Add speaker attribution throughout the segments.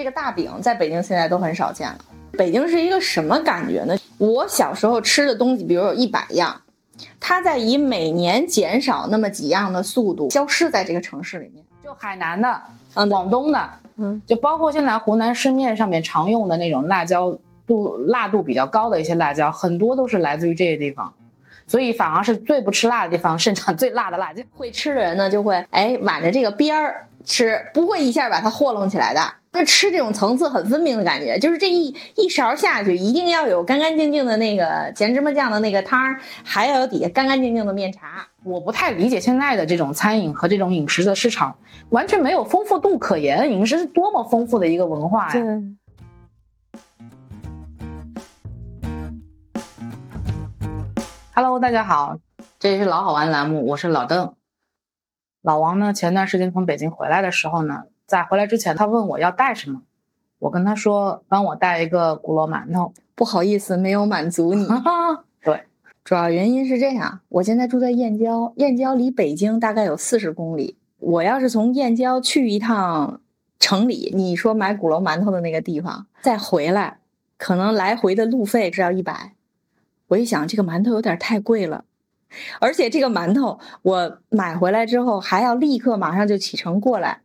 Speaker 1: 这个大饼在北京现在都很少见了。北京是一个什么感觉呢？我小时候吃的东西，比如有一百样，它在以每年减少那么几样的速度消失在这个城市里面。
Speaker 2: 就海南的，
Speaker 1: 嗯
Speaker 2: 广东的，
Speaker 1: 嗯，
Speaker 2: 就包括现在湖南市面上面常用的那种辣椒度辣度比较高的一些辣椒，很多都是来自于这些地方，所以反而是最不吃辣的地方盛产最辣的辣椒。
Speaker 1: 会吃的人呢，就会哎挽着这个边儿吃，不会一下把它和弄起来的。那吃这种层次很分明的感觉，就是这一一勺下去，一定要有干干净净的那个咸芝麻酱的那个汤儿，还要有底下干干净净的面茶。
Speaker 2: 我不太理解现在的这种餐饮和这种饮食的市场，完全没有丰富度可言。饮食是多么丰富的一个文化呀！Hello，大家好，这里是老好玩栏目，我是老邓。老王呢，前段时间从北京回来的时候呢，在回来之前，他问我要带什么，我跟他说帮我带一个鼓楼馒头。
Speaker 1: 不好意思，没有满足你。
Speaker 2: 对，
Speaker 1: 主要原因是这样，我现在住在燕郊，燕郊离北京大概有四十公里。我要是从燕郊去一趟城里，你说买鼓楼馒头的那个地方，再回来，可能来回的路费是要一百。我一想，这个馒头有点太贵了，而且这个馒头我买回来之后还要立刻马上就启程过来。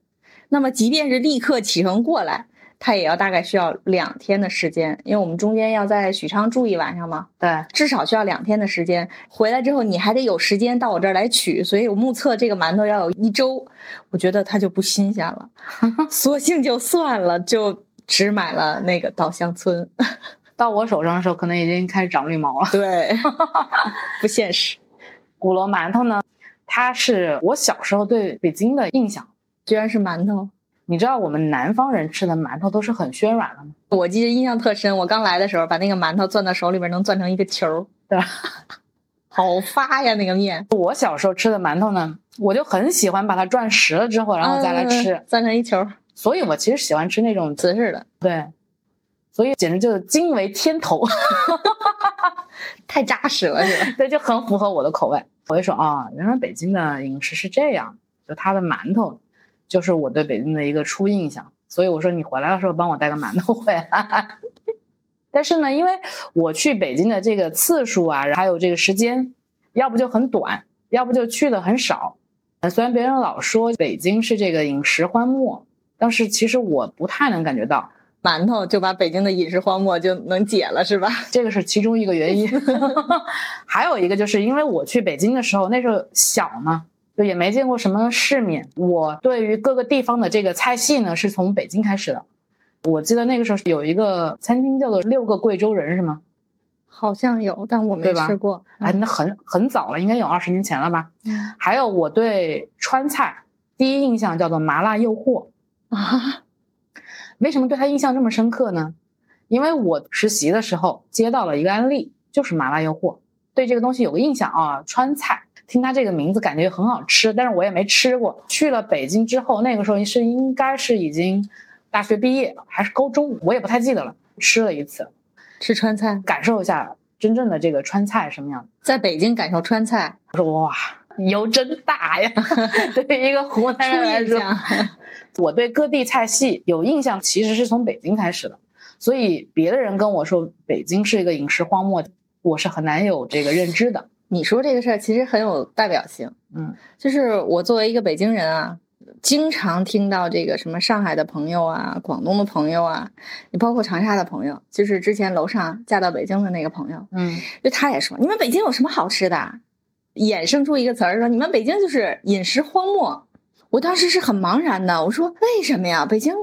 Speaker 1: 那么，即便是立刻启程过来，他也要大概需要两天的时间，因为我们中间要在许昌住一晚上嘛。
Speaker 2: 对，
Speaker 1: 至少需要两天的时间。回来之后，你还得有时间到我这儿来取，所以我目测这个馒头要有一周，我觉得它就不新鲜了，索性就算了，就只买了那个稻香村。
Speaker 2: 到我手上的时候，可能已经开始长绿毛了。
Speaker 1: 对，不现实。
Speaker 2: 古罗馒头呢，它是我小时候对北京的印象。
Speaker 1: 居然是馒头，
Speaker 2: 你知道我们南方人吃的馒头都是很暄软的吗？
Speaker 1: 我记得印象特深。我刚来的时候，把那个馒头攥到手里边，能攥成一个球儿，
Speaker 2: 对吧？
Speaker 1: 好发呀，那个面。
Speaker 2: 我小时候吃的馒头呢，我就很喜欢把它转实了之后，然后再来吃，
Speaker 1: 嗯攥成一球儿，
Speaker 2: 所以我其实喜欢吃那种
Speaker 1: 瓷实的，
Speaker 2: 对，所以简直就是惊为天头，
Speaker 1: 太扎实了，是吧？
Speaker 2: 对，就很符合我的口味。我就说啊，原来北京的饮食是这样，就它的馒头，就是我对北京的一个初印象。所以我说你回来的时候帮我带个馒头回来。但是呢，因为我去北京的这个次数啊，还有这个时间，要不就很短，要不就去的很少。呃虽然别人老说北京是这个饮食荒漠，但是其实我不太能感觉到，
Speaker 1: 馒头就把北京的饮食荒漠就能解了，是吧？
Speaker 2: 这个是其中一个原因。还有一个就是因为我去北京的时候，那时候小嘛，就也没见过什么世面。我对于各个地方的这个菜系呢，是从北京开始的。我记得那个时候有一个餐厅叫做六个贵州人，是吗？
Speaker 1: 好像有，但我没吃过。
Speaker 2: 哎，那很很早了，应该有二十年前了吧？
Speaker 1: 嗯
Speaker 2: 还有我对川菜第一印象叫做麻辣诱惑。
Speaker 1: 啊，
Speaker 2: 为什么对他印象这么深刻呢？因为我实习的时候接到了一个案例，就是麻辣诱惑，对这个东西有个印象啊。川菜，听它这个名字感觉很好吃，但是我也没吃过。去了北京之后，那个时候是应该是已经大学毕业还是高中，我也不太记得了。吃了一次，
Speaker 1: 吃川菜，
Speaker 2: 感受一下真正的这个川菜什么样。
Speaker 1: 在北京感受川菜，
Speaker 2: 我说哇，油真大呀！对于一个湖南人来说，我对各地菜系有印象，其实是从北京开始的。所以别的人跟我说北京是一个饮食荒漠，我是很难有这个认知的。
Speaker 1: 你说这个事儿其实很有代表性，
Speaker 2: 嗯，
Speaker 1: 就是我作为一个北京人啊，经常听到这个什么上海的朋友啊、广东的朋友啊，你包括长沙的朋友，就是之前楼上嫁到北京的那个朋友，
Speaker 2: 嗯，
Speaker 1: 就他也说，你们北京有什么好吃的？衍生出一个词儿说，你们北京就是饮食荒漠。我当时是很茫然的，我说为什么呀？北京，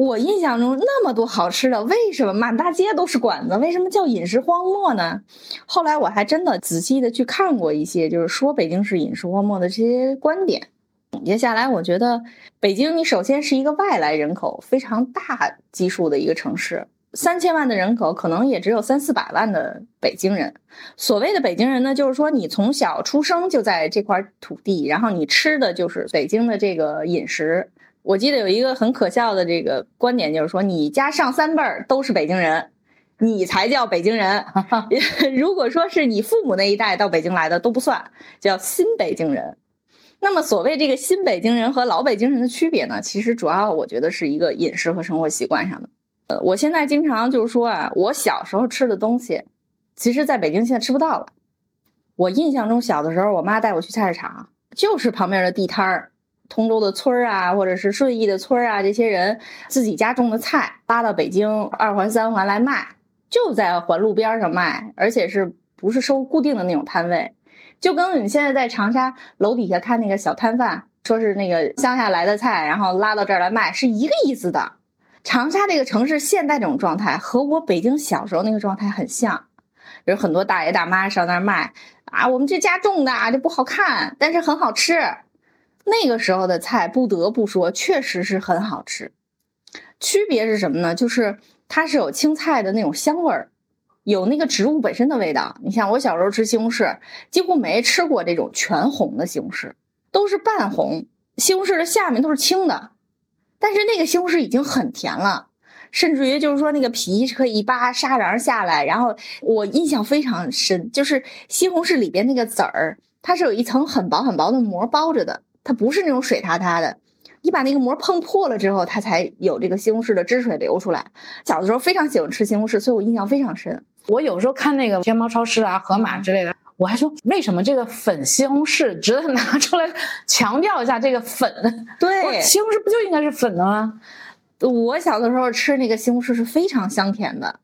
Speaker 1: 我印象中那么多好吃的，为什么满大街都是馆子？为什么叫饮食荒漠呢？后来我还真的仔细的去看过一些，就是说北京是饮食荒漠的这些观点。总结下来，我觉得北京，你首先是一个外来人口非常大基数的一个城市，三千万的人口，可能也只有三四百万的北京人。所谓的北京人呢，就是说你从小出生就在这块土地，然后你吃的就是北京的这个饮食。我记得有一个很可笑的这个观点，就是说你家上三辈儿都是北京人，你才叫北京人。如果说是你父母那一代到北京来的都不算，叫新北京人。那么，所谓这个新北京人和老北京人的区别呢，其实主要我觉得是一个饮食和生活习惯上的。呃，我现在经常就是说啊，我小时候吃的东西，其实在北京现在吃不到了。我印象中小的时候，我妈带我去菜市场，就是旁边的地摊儿，通州的村儿啊，或者是顺义的村儿啊，这些人自己家种的菜拉到北京二环、三环来卖，就在环路边上卖，而且是不是收固定的那种摊位。就跟你现在在长沙楼底下看那个小摊贩，说是那个乡下来的菜，然后拉到这儿来卖，是一个意思的。长沙这个城市现在这种状态和我北京小时候那个状态很像，有很多大爷大妈上那儿卖啊，我们这家种的啊，这不好看，但是很好吃。那个时候的菜不得不说，确实是很好吃。区别是什么呢？就是它是有青菜的那种香味儿。有那个植物本身的味道。你像我小时候吃西红柿，几乎没吃过这种全红的西红柿，都是半红。西红柿的下面都是青的，但是那个西红柿已经很甜了，甚至于就是说那个皮可以一扒沙瓤下来。然后我印象非常深，就是西红柿里边那个籽儿，它是有一层很薄很薄的膜包着的，它不是那种水塌塌的。你把那个膜碰破了之后，它才有这个西红柿的汁水流出来。小的时候非常喜欢吃西红柿，所以我印象非常深。
Speaker 2: 我有时候看那个天猫超市啊、盒马之类的，我还说为什么这个粉西红柿值得拿出来强调一下这个粉？
Speaker 1: 对，
Speaker 2: 西红柿不就应该是粉的吗？
Speaker 1: 我小的时候吃那个西红柿是非常香甜的，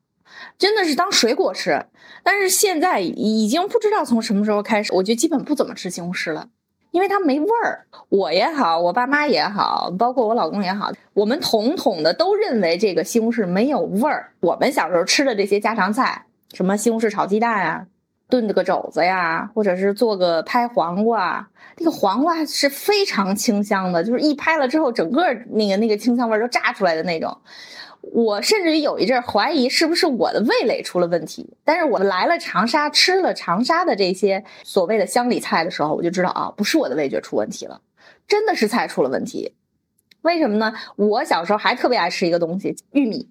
Speaker 1: 真的是当水果吃。但是现在已经不知道从什么时候开始，我就基本不怎么吃西红柿了。因为它没味儿，我也好，我爸妈也好，包括我老公也好，我们统统的都认为这个西红柿没有味儿。我们小时候吃的这些家常菜，什么西红柿炒鸡蛋啊，炖的个肘子呀，或者是做个拍黄瓜，那个黄瓜是非常清香的，就是一拍了之后，整个那个那个清香味儿都炸出来的那种。我甚至于有一阵怀疑是不是我的味蕾出了问题，但是我来了长沙，吃了长沙的这些所谓的乡里菜的时候，我就知道啊，不是我的味觉出问题了，真的是菜出了问题。为什么呢？我小时候还特别爱吃一个东西，玉米，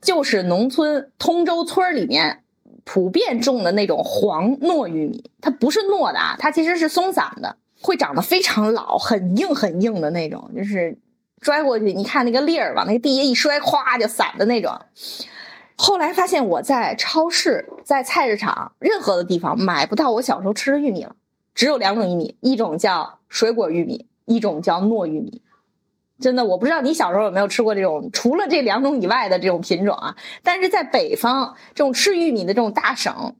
Speaker 1: 就是农村通州村里面普遍种的那种黄糯玉米，它不是糯的啊，它其实是松散的，会长得非常老，很硬很硬的那种，就是。拽过去，你看那个粒儿往那个地下一摔，咵就散的那种。后来发现我在超市、在菜市场任何的地方买不到我小时候吃的玉米了，只有两种玉米，一种叫水果玉米，一种叫糯玉米。真的，我不知道你小时候有没有吃过这种除了这两种以外的这种品种啊？但是在北方这种吃玉米的这种大省。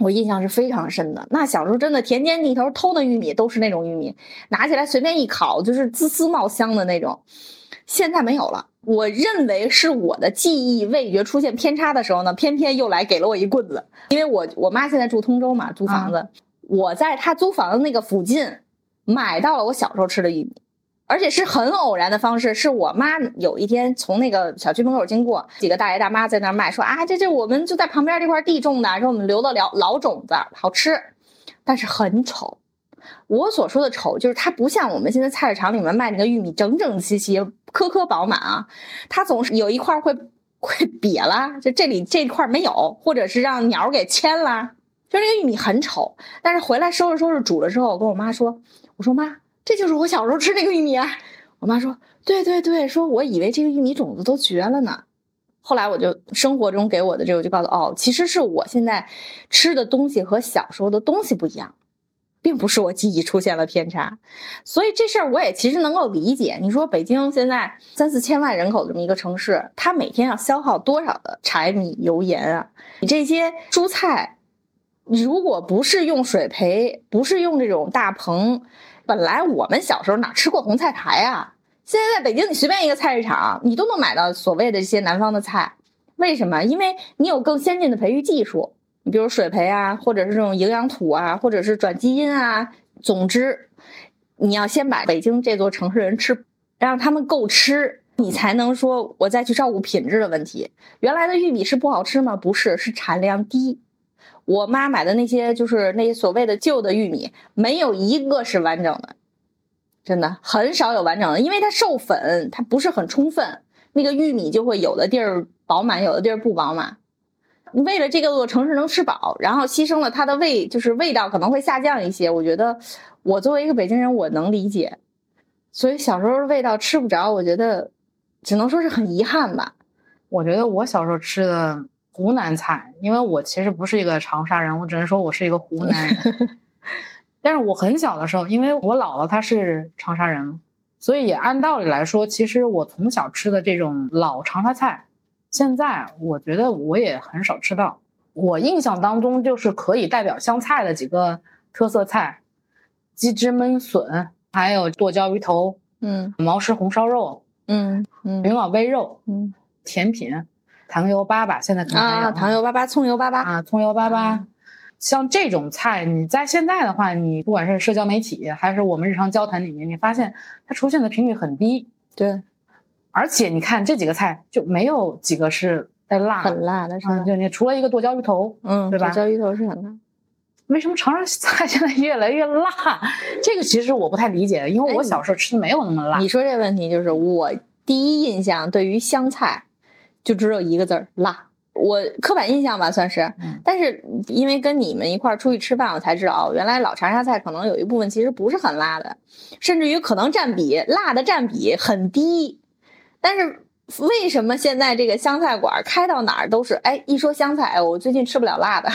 Speaker 1: 我印象是非常深的。那小时候真的田间地头偷的玉米都是那种玉米，拿起来随便一烤就是滋滋冒香的那种。现在没有了。我认为是我的记忆味觉出现偏差的时候呢，偏偏又来给了我一棍子。因为我我妈现在住通州嘛，租房子，我在她租房的那个附近买到了我小时候吃的玉米。而且是很偶然的方式，是我妈有一天从那个小区门口经过，几个大爷大妈在那儿卖，说啊，这这我们就在旁边这块地种的，说我们留的老老种子，好吃，但是很丑。我所说的丑，就是它不像我们现在菜市场里面卖那个玉米整整齐齐、颗颗饱满啊，它总是有一块会会瘪了，就这里这块没有，或者是让鸟给牵了，就这个玉米很丑。但是回来收拾收拾煮了之后，我跟我妈说，我说妈。这就是我小时候吃那个玉米啊！我妈说：“对对对，说我以为这个玉米种子都绝了呢。”后来我就生活中给我的这个我就告诉哦，其实是我现在吃的东西和小时候的东西不一样，并不是我记忆出现了偏差。所以这事儿我也其实能够理解。你说北京现在三四千万人口这么一个城市，它每天要消耗多少的柴米油盐啊？你这些蔬菜，如果不是用水培，不是用这种大棚。本来我们小时候哪吃过红菜苔啊？现在在北京，你随便一个菜市场，你都能买到所谓的这些南方的菜。为什么？因为你有更先进的培育技术，你比如水培啊，或者是这种营养土啊，或者是转基因啊。总之，你要先把北京这座城市人吃，让他们够吃，你才能说我再去照顾品质的问题。原来的玉米是不好吃吗？不是，是产量低。我妈买的那些就是那些所谓的旧的玉米，没有一个是完整的，真的很少有完整的，因为它授粉它不是很充分，那个玉米就会有的地儿饱满，有的地儿不饱满。为了这个城市能吃饱，然后牺牲了它的味，就是味道可能会下降一些。我觉得我作为一个北京人，我能理解。所以小时候的味道吃不着，我觉得只能说是很遗憾吧。
Speaker 2: 我觉得我小时候吃的湖南菜，因为我其实不是一个长沙人，我只能说我是一个湖南人。但是我很小的时候，因为我姥姥她是长沙人，所以按道理来说，其实我从小吃的这种老长沙菜，现在我觉得我也很少吃到。我印象当中就是可以代表湘菜的几个特色菜：鸡汁焖笋，还有剁椒鱼头，
Speaker 1: 嗯
Speaker 2: 毛氏红烧肉，
Speaker 1: 嗯嗯
Speaker 2: 云老煨肉，
Speaker 1: 嗯
Speaker 2: 甜品糖油粑粑，现在可能还有
Speaker 1: 啊，糖油粑粑、葱油粑粑，
Speaker 2: 啊，葱油粑粑
Speaker 1: 啊。
Speaker 2: 像这种菜，你在现在的话，你不管是社交媒体还是我们日常交谈里面，你发现它出现的频率很低，
Speaker 1: 对，
Speaker 2: 而且你看这几个菜就没有几个是带辣的，
Speaker 1: 很辣的是吧
Speaker 2: 嗯，？就你除了一个剁椒鱼头，
Speaker 1: 嗯，
Speaker 2: 对吧
Speaker 1: 剁椒鱼头是很辣。
Speaker 2: 为什么长沙菜现在越来越辣？这个其实我不太理解，因为我
Speaker 1: 哎
Speaker 2: 小时候吃的没有那么辣。
Speaker 1: 你说这问题，就是我第一印象对于湘菜就只有一个字儿辣。我刻板印象吧，算是。
Speaker 2: 嗯
Speaker 1: 但是因为跟你们一块儿出去吃饭，我才知道，哦，原来老长沙菜可能有一部分其实不是很辣的，甚至于可能占比辣的占比很低。但是为什么现在这个湘菜馆开到哪儿都是，哎，一说湘菜，哎我最近吃不了辣的。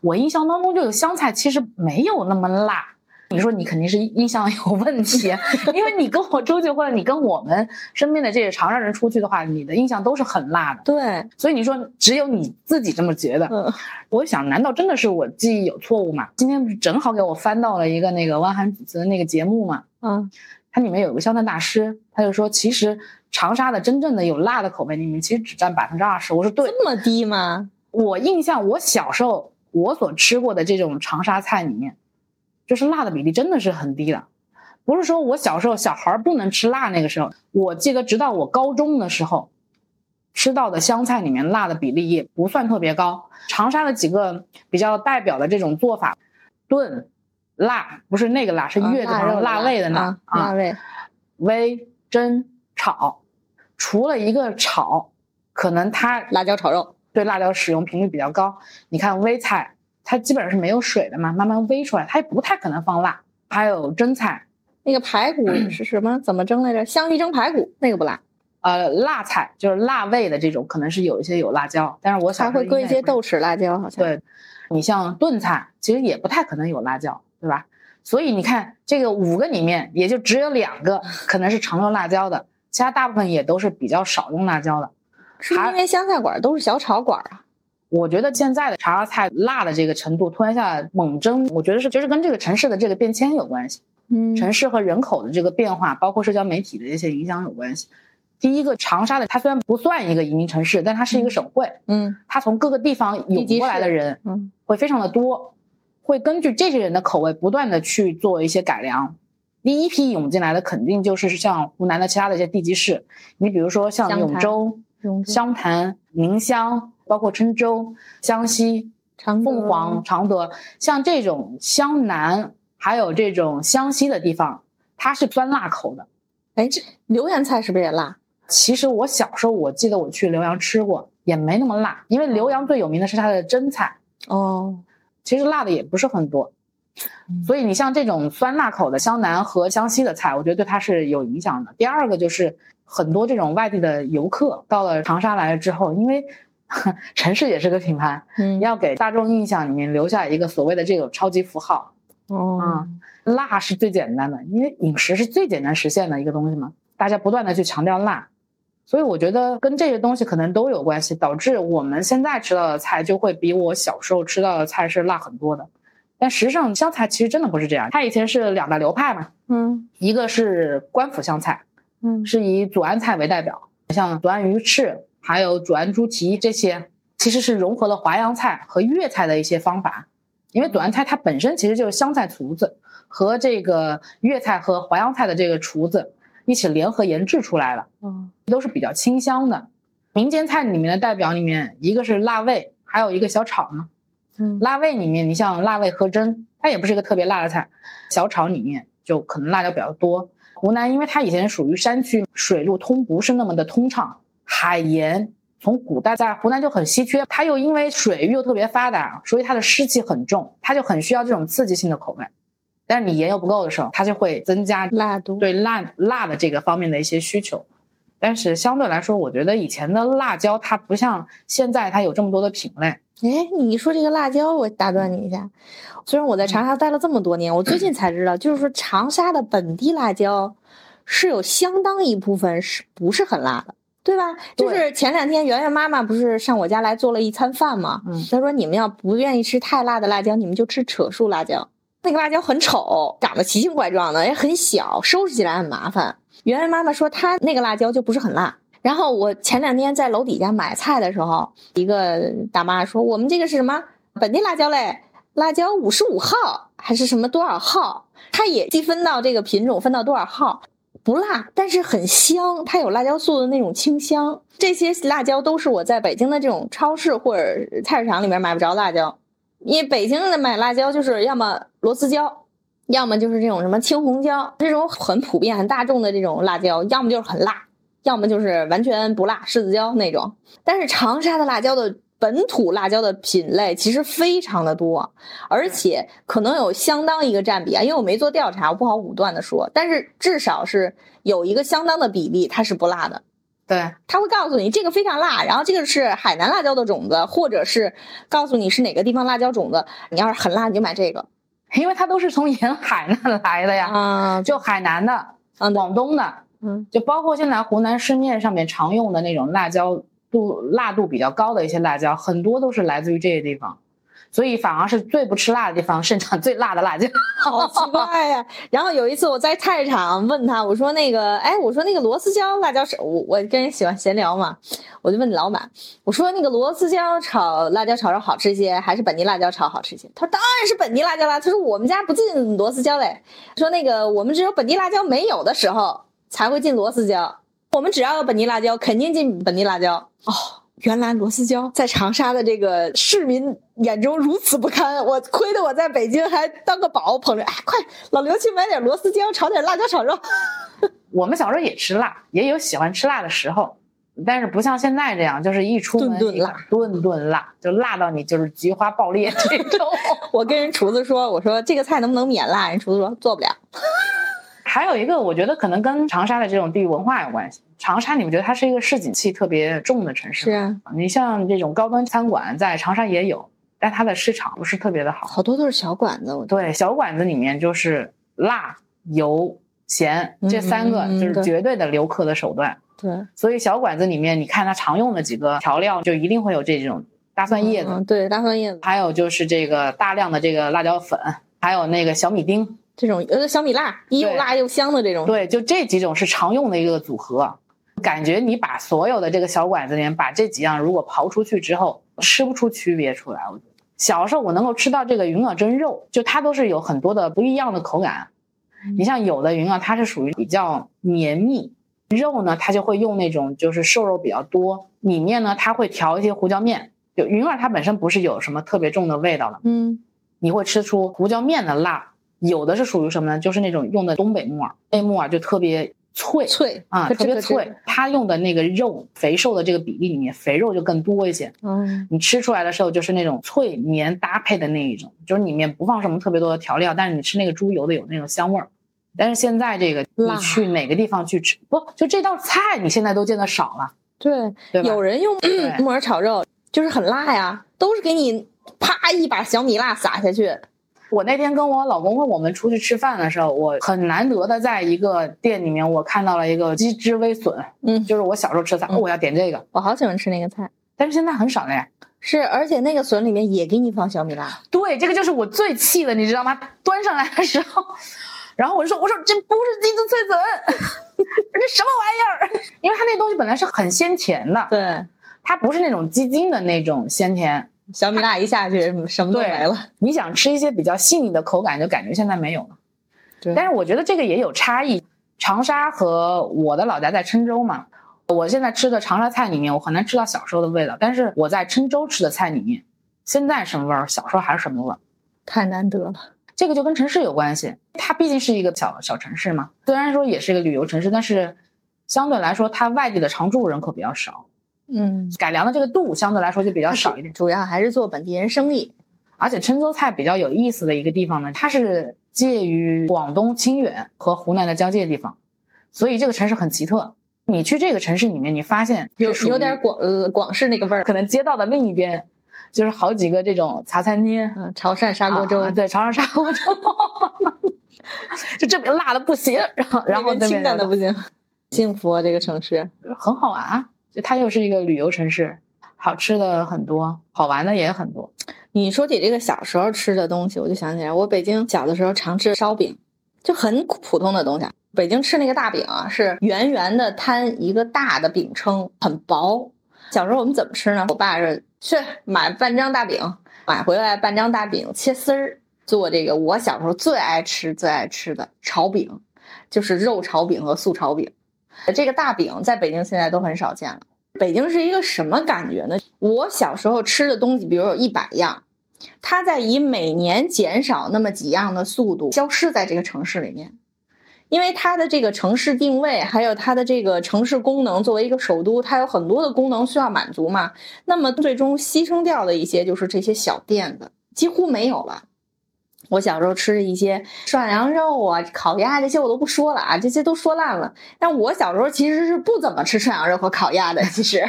Speaker 2: 我印象当中，这个湘菜其实没有那么辣。你说你肯定是印象有问题，因为你跟我出去，或者你跟我们身边的这些长沙人出去的话，你的印象都是很辣的。
Speaker 1: 对，
Speaker 2: 所以你说只有你自己这么觉得，
Speaker 1: 嗯
Speaker 2: 我想难道真的是我记忆有错误吗？今天不是正好给我翻到了一个那个汪涵主持的那个节目吗，
Speaker 1: 嗯
Speaker 2: 它里面有个湘菜大师，他就说其实长沙的真正的有辣的口味里面，其实只占百分之二十。我说对，
Speaker 1: 这么低吗？
Speaker 2: 我印象我小时候我所吃过的这种长沙菜里面，就是辣的比例真的是很低的。不是说我小时候小孩儿不能吃辣那个时候，我记得直到我高中的时候，吃到的湘菜里面辣的比例也不算特别高。长沙的几个比较代表的这种做法，炖、辣不是那个辣，是
Speaker 1: 啊
Speaker 2: 粤字旁辣味的
Speaker 1: 啊
Speaker 2: 那
Speaker 1: 辣味。
Speaker 2: 煨、蒸、炒，除了一个炒，可能它
Speaker 1: 辣椒炒肉，
Speaker 2: 对辣椒使用频率比较高。你看微菜，它基本上是没有水的嘛，慢慢煨出来，它也不太可能放辣。还有蒸菜，
Speaker 1: 那个排骨 是什么？怎么蒸来着？香芋蒸排骨，那个不辣，
Speaker 2: 呃，辣菜就是辣味的这种，可能是有一些有辣椒，但是我小时候
Speaker 1: 还会搁一些豆豉辣椒，好像。，
Speaker 2: 对，你像炖菜，其实也不太可能有辣椒，对吧？所以你看这个五个里面，也就只有两个可能是常用辣椒的，其他大部分也都是比较少用辣椒的。
Speaker 1: 是因为湘菜馆都是小炒馆啊？
Speaker 2: 我觉得现在的长沙菜辣的这个程度突然下来猛增，我觉得是就是跟这个城市的这个变迁有关系，
Speaker 1: 嗯
Speaker 2: 城市和人口的这个变化，包括社交媒体的一些影响有关系。第一个，长沙的它虽然不算一个移民城市，但它是一个省会，
Speaker 1: 嗯
Speaker 2: 它从各个地方涌过来的人
Speaker 1: 嗯
Speaker 2: 会非常的多，会根据这些人的口味不断的去做一些改良。第一批涌进来的肯定就是像湖南的其他的一些地级市，你比如说像永州湘潭、宁乡，包括郴州、湘西、凤凰、常德，像这种湘南还有这种湘西的地方，它是酸辣口的。
Speaker 1: 哎，这浏阳菜是不是也辣？
Speaker 2: 其实我小时候我记得我去浏阳吃过，也没那么辣，因为浏阳最有名的是它的蒸菜，
Speaker 1: 哦，
Speaker 2: 其实辣的也不是很多。
Speaker 1: 嗯
Speaker 2: 所以你像这种酸辣口的湘南和湘西的菜，我觉得对它是有影响的。第二个就是很多这种外地的游客到了长沙来了之后，因为 城市也是个品牌，
Speaker 1: 嗯
Speaker 2: 要给大众印象里面留下一个所谓的这种超级符号。
Speaker 1: 哦
Speaker 2: 嗯辣是最简单的，因为饮食是最简单实现的一个东西嘛，大家不断的去强调辣，所以我觉得跟这些东西可能都有关系，导致我们现在吃到的菜就会比我小时候吃到的菜是辣很多的。但实际上湘菜其实真的不是这样，它以前是两大流派嘛，
Speaker 1: 嗯
Speaker 2: 一个是官府湘菜，
Speaker 1: 嗯
Speaker 2: 是以祖安菜为代表，像祖安鱼翅，还有祖安猪蹄这些，其实是融合了淮扬菜和粤菜的一些方法。因为短安菜它本身其实就是湘菜厨子和这个粤菜和淮扬菜的这个厨子一起联合研制出来的，
Speaker 1: 嗯
Speaker 2: 都是比较清香的。民间菜里面的代表里面，一个是辣味，还有一个小炒呢。
Speaker 1: 嗯
Speaker 2: 辣味里面，你像辣味和蒸，它也不是一个特别辣的菜。小炒里面就可能辣椒比较多。湖南因为它以前属于山区，水路通不是那么的通畅，海盐从古代在湖南就很稀缺，它又因为水域又特别发达，所以它的湿气很重，它就很需要这种刺激性的口味。但是你盐又不够的时候，它就会增加
Speaker 1: 辣度，
Speaker 2: 对辣辣的这个方面的一些需求。但是相对来说，我觉得以前的辣椒它不像现在它有这么多的品类。
Speaker 1: 哎，你说这个辣椒，我打断你一下。虽然我在长沙待了这么多年，我最近才知道，就是说长沙的本地辣椒是有相当一部分是不是很辣的，对吧？就是前两天圆圆妈妈不是上我家来做了一餐饭吗？
Speaker 2: 嗯
Speaker 1: 她说你们要不愿意吃太辣的辣椒，你们就吃扯树辣椒。那个辣椒很丑，长得奇形怪状的，也很小，收拾起来很麻烦。圆圆妈妈说她那个辣椒就不是很辣。然后我前两天在楼底下买菜的时候，一个大妈说我们这个是什么本地辣椒嘞？辣椒五十五号还是什么多少号？它也细分到这个品种，分到多少号？不辣，但是很香，它有辣椒素的那种清香。这些辣椒都是我在北京的这种超市或者菜市场里面买不着辣椒，因为北京的买辣椒就是要么螺丝椒，要么就是这种什么青红椒，这种很普遍、很大众的这种辣椒，要么就是很辣，要么就是完全不辣，柿子椒那种。但是长沙的辣椒的本土辣椒的品类其实非常的多，而且可能有相当一个占比啊，因为我没做调查，我不好武断的说，但是至少是有一个相当的比例它是不辣的。
Speaker 2: 对，
Speaker 1: 他会告诉你这个非常辣，然后这个是海南辣椒的种子，或者是告诉你是哪个地方辣椒种子。你要是很辣，你就买这个
Speaker 2: 因为它都是从沿海那来的呀，
Speaker 1: 啊，
Speaker 2: 就海南的、
Speaker 1: 嗯
Speaker 2: 广东的，
Speaker 1: 嗯，
Speaker 2: 就包括现在湖南市面上面常用的那种辣椒度辣度比较高的一些辣椒，很多都是来自于这些地方，所以反而是最不吃辣的地方盛产最辣的辣椒。
Speaker 1: 好奇怪呀、然后有一次我在菜市场问他，我说那个，哎，我说那个螺丝椒辣椒是，我我跟人喜欢闲聊嘛，我就问老板，我说那个螺丝椒炒辣椒炒肉好吃些，还是本地辣椒炒好吃些？他说当然是本地辣椒啦。他说我们家不进螺丝椒嘞，说那个我们只有本地辣椒没有的时候才会进螺丝椒，我们只要有本地辣椒，肯定进本地辣椒。哦，原来螺丝椒在长沙的这个市民眼中如此不堪，我亏得我在北京还当个宝，捧着，哎，快老刘去买点螺丝椒，炒点辣椒炒肉。
Speaker 2: 我们小时候也吃辣，也有喜欢吃辣的时候，但是不像现在这样，就是一出门
Speaker 1: 顿顿辣，
Speaker 2: 顿顿辣，就辣到你就是菊花爆裂这种。
Speaker 1: 我跟人厨子说，我说这个菜能不能免辣？人厨子说做不了。
Speaker 2: 还有一个，我觉得可能跟长沙的这种地域文化有关系。长沙，你们觉得它是一个市井气特别重的城市是？
Speaker 1: 啊，
Speaker 2: 你像这种高端餐馆在长沙也有，但它的市场不是特别的好。
Speaker 1: 好多都是小馆子，我
Speaker 2: 对，小馆子里面就是辣、油、咸这三个就是绝对的留客的手段。
Speaker 1: 对
Speaker 2: 所以小馆子里面，你看它常用的几个调料，就一定会有这种大蒜叶子，
Speaker 1: 嗯对大蒜叶子
Speaker 2: 还有就是这个大量的这个辣椒粉，还有那个小米丁。
Speaker 1: 这种呃小米辣，又辣又香的这种。
Speaker 2: 对，就这几种是常用的一个组合。感觉你把所有的这个小馆子里面把这几样如果刨出去之后，吃不出区别出来。我觉得小时候我能够吃到这个云耳蒸肉，就它都是有很多的不一样的口感。你像有的云耳它是属于比较绵密，肉呢它就会用那种就是瘦肉比较多，里面呢它会调一些胡椒面。就云耳它本身不是有什么特别重的味道的，
Speaker 1: 嗯
Speaker 2: 你会吃出胡椒面的辣。有的是属于什么呢？就是那种用的东北木耳，那木耳就特别脆
Speaker 1: 脆
Speaker 2: 啊，特别脆。它用的那个肉肥瘦的这个比例里面，肥肉就更多一些。
Speaker 1: 嗯
Speaker 2: 你吃出来的时候就是那种脆绵搭配的那一种，就是里面不放什么特别多的调料，但是你吃那个猪油的有那种香味儿。但是现在这个你去哪个地方去吃，不就这道菜你现在都见得少了，
Speaker 1: 对，
Speaker 2: 对？
Speaker 1: 有人用
Speaker 2: 对
Speaker 1: 木耳炒肉，就是很辣呀，都是给你啪一把小米辣撒下去。
Speaker 2: 我那天跟我老公我们出去吃饭的时候，我很难得的在一个店里面，我看到了一个鸡汁微笋，
Speaker 1: 嗯，
Speaker 2: 就是我小时候吃的菜，我要点这个，
Speaker 1: 我好喜欢吃那个菜。
Speaker 2: 但是现在很少了呀。
Speaker 1: 是，而且那个笋里面也给你放小米辣。
Speaker 2: 对，这个就是我最气的，你知道吗？端上来的时候，然后我就说，我说这不是鸡汁脆笋，这什么玩意儿？因为它那东西本来是很鲜甜的，
Speaker 1: 对，
Speaker 2: 它不是那种鸡精的那种鲜甜。
Speaker 1: 小米辣一下去，什么都
Speaker 2: 对
Speaker 1: 没了。
Speaker 2: 你想吃一些比较细腻的口感，就感觉现在没有了。
Speaker 1: 对
Speaker 2: 但是我觉得这个也有差异。长沙和我的老家在郴州嘛，我现在吃的长沙菜里面，我很难吃到小时候的味道。但是我在郴州吃的菜里面，现在什么味儿，小时候还是什么味儿。
Speaker 1: 太难得了。
Speaker 2: 这个就跟城市有关系，它毕竟是一个小小城市嘛。虽然说也是一个旅游城市，但是相对来说，它外地的常住人口比较少，
Speaker 1: 嗯，
Speaker 2: 改良的这个度相对来说就比较少一点。
Speaker 1: 主要还是做本地人生意。
Speaker 2: 而且郴州菜比较有意思的一个地方呢，它是介于广东清远和湖南的交界地方，所以这个城市很奇特。你去这个城市里面，你发现
Speaker 1: 有有点广呃广式那个味儿，
Speaker 2: 可能街道的另一边就是好几个这种茶餐厅，
Speaker 1: 嗯，潮汕砂锅粥，
Speaker 2: 啊对，潮汕砂锅粥，就这边辣的不行，然后然后
Speaker 1: 清淡的
Speaker 2: 不
Speaker 1: 不行，幸福啊这个城市。
Speaker 2: 很好玩啊，它又是一个旅游城市，好吃的很多，好玩的也很多。
Speaker 1: 你说起这个小时候吃的东西，我就想起来，我北京小的时候常吃烧饼，就很普通的东西。北京吃那个大饼啊，是圆圆的摊一个大的饼铛，很薄。小时候我们怎么吃呢？我爸是去买半张大饼，买回来半张大饼切丝儿，做这个我小时候最爱吃、最爱吃的炒饼，就是肉炒饼和素炒饼。这个大饼在北京现在都很少见了。北京是一个什么感觉呢？我小时候吃的东西，比如有一百样，它在以每年减少那么几样的速度消失在这个城市里面。因为它的这个城市定位，还有它的这个城市功能，作为一个首都，它有很多的功能需要满足嘛。那么最终牺牲掉的一些就是这些小店的，几乎没有了。我小时候吃的一些涮羊肉啊、烤鸭这些我都不说了啊，这些都说烂了。但我小时候其实是不怎么吃涮羊肉和烤鸭的。其实，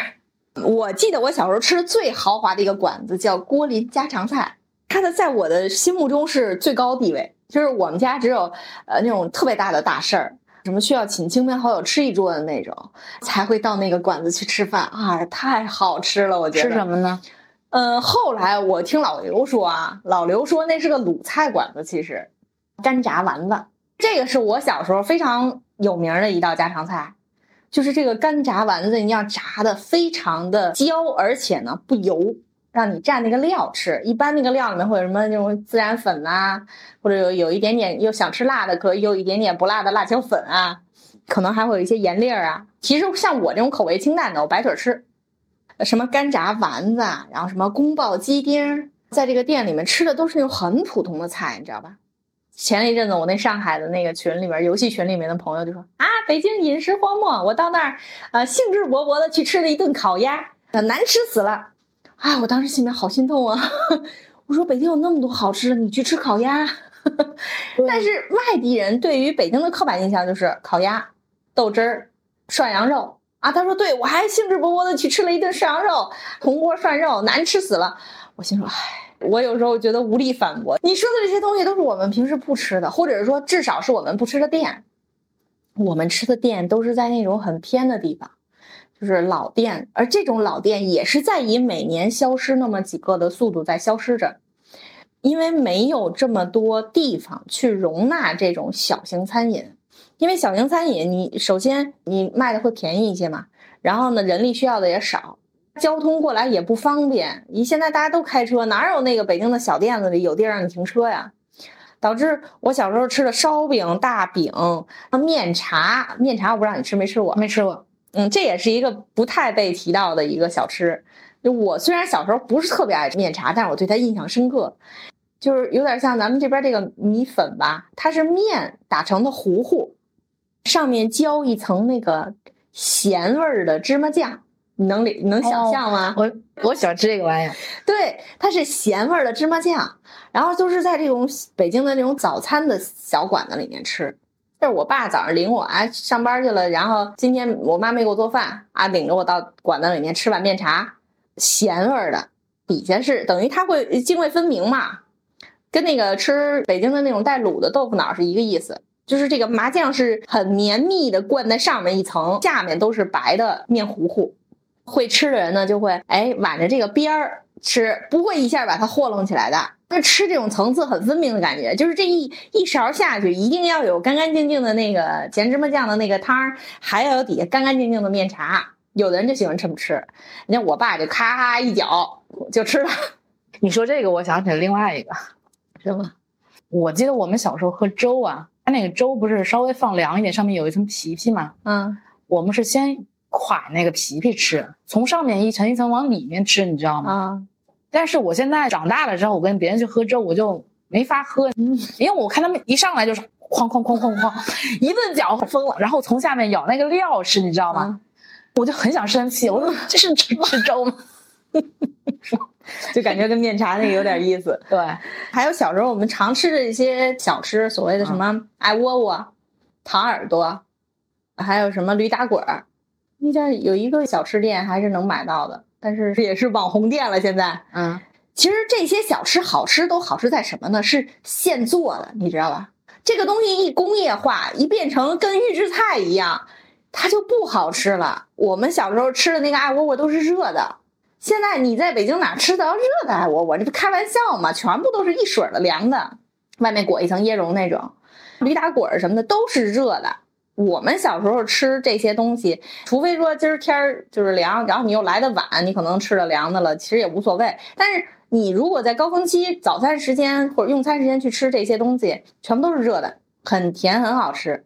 Speaker 1: 我记得我小时候吃的最豪华的一个馆子叫郭林家常菜，它的在我的心目中是最高地位。就是我们家只有呃那种特别大的大事儿，什么需要请亲朋好友吃一桌的那种，才会到那个馆子去吃饭啊，太好吃了，我觉得。
Speaker 2: 吃什么呢？
Speaker 1: 呃，后来我听老刘说啊，老刘说那是个鲁菜馆子，其实干炸丸子，这个是我小时候非常有名的一道家常菜，就是这个干炸丸子，你要炸的非常的焦，而且呢不油。让你蘸那个料吃，一般那个料里面会有什么那种孜然粉啊，或者有有一点点又想吃辣的，可以有一点点不辣的辣椒粉啊，可能还会有一些盐粒儿啊。其实像我这种口味清淡的，我白腿吃。什么干炸丸子，然后什么宫爆鸡丁，在这个店里面吃的都是那种很普通的菜，你知道吧？前一阵子我那上海的那个群里面，游戏群里面的朋友就说啊，北京饮食荒漠，我到那儿呃兴致勃勃的去吃了一顿烤鸭，难吃死了。啊！我当时心里面好心痛啊！我说北京有那么多好吃的，你去吃烤鸭。但是外地人对于北京的刻板印象就是烤鸭、豆汁儿、涮羊肉啊。他说：“对我还兴致勃勃的去吃了一顿涮羊肉，铜锅涮肉，难吃死了。”我心说：“唉，我有时候觉得无力反驳。你说的这些东西都是我们平时不吃的，或者是说至少是我们不吃的店。我们吃的店都是在那种很偏的地方。”就是老店，而这种老店也是在以每年消失那么几个的速度在消失着，因为没有这么多地方去容纳这种小型餐饮。因为小型餐饮，你首先你卖的会便宜一些嘛，然后呢人力需要的也少，交通过来也不方便。你现在大家都开车，哪有那个北京的小店子里有地儿让你停车呀？导致我小时候吃的烧饼、大饼、面茶，面茶我不知道你吃没吃过，
Speaker 2: 没吃过。
Speaker 1: 嗯，这也是一个不太被提到的一个小吃。就我虽然小时候不是特别爱吃面茶，但是我对它印象深刻，就是有点像咱们这边这个米粉吧，它是面打成的糊糊，上面浇一层那个咸味儿的芝麻酱，你能理能想象吗？
Speaker 2: 我我喜欢吃这个玩意儿。
Speaker 1: 对，它是咸味儿的芝麻酱，然后就是在这种北京的那种早餐的小馆子里面吃。这是我爸早上领我啊上班去了，然后今天我妈没给我做饭啊，领着我到馆子里面吃碗面茶，咸味儿的，底下是等于它会泾渭分明嘛，跟那个吃北京的那种带卤的豆腐脑是一个意思，就是这个麻酱是很绵密的灌在上面一层，下面都是白的面糊糊，会吃的人呢就会哎挽着这个边儿吃，不会一下把它和弄起来的。那吃这种层次很分明的感觉，就是这一一勺下去，一定要有干干净净的那个咸芝麻酱的那个汤儿，还要有底下干干净净的面茶。有的人就喜欢这么吃，你看我爸就咔一搅就吃了。
Speaker 2: 你说这个，我想起了另外一个，
Speaker 1: 什么？
Speaker 2: 我记得我们小时候喝粥啊，它那个粥不是稍微放凉一点，上面有一层皮皮嘛？
Speaker 1: 嗯，
Speaker 2: 我们是先垮那个皮皮吃，从上面一层一层往里面吃，你知道吗？
Speaker 1: 啊。
Speaker 2: 但是我现在长大了之后，我跟别人去喝粥，我就没法喝，因为我看他们一上来就是哐哐哐哐哐，一顿搅疯了，然后从下面舀那个料吃，你知道吗？我就很想生气，我说 这是吃吃粥吗？
Speaker 1: 就感觉跟面茶那个有点意思。
Speaker 2: 对，
Speaker 1: 还有小时候我们常吃的一些小吃，所谓的什么艾窝窝、糖耳朵，还有什么驴打滚儿。那家有一个小吃店还是能买到的，但是也是网红店了。现在，
Speaker 2: 嗯，
Speaker 1: 其实这些小吃好吃都好吃在什么呢？是现做的，你知道吧？这个东西一工业化，一变成跟预制菜一样，它就不好吃了。我们小时候吃的那个艾窝窝都是热的，现在你在北京哪吃得到热的爱窝窝？这不开玩笑吗？全部都是一水的凉的，外面裹一层椰蓉那种，驴打滚儿什么的都是热的。我们小时候吃这些东西，除非说今儿天儿就是凉，然后你又来的晚，你可能吃了凉的了，其实也无所谓。但是你如果在高峰期早餐时间或者用餐时间去吃这些东西，全部都是热的，很甜，很好吃。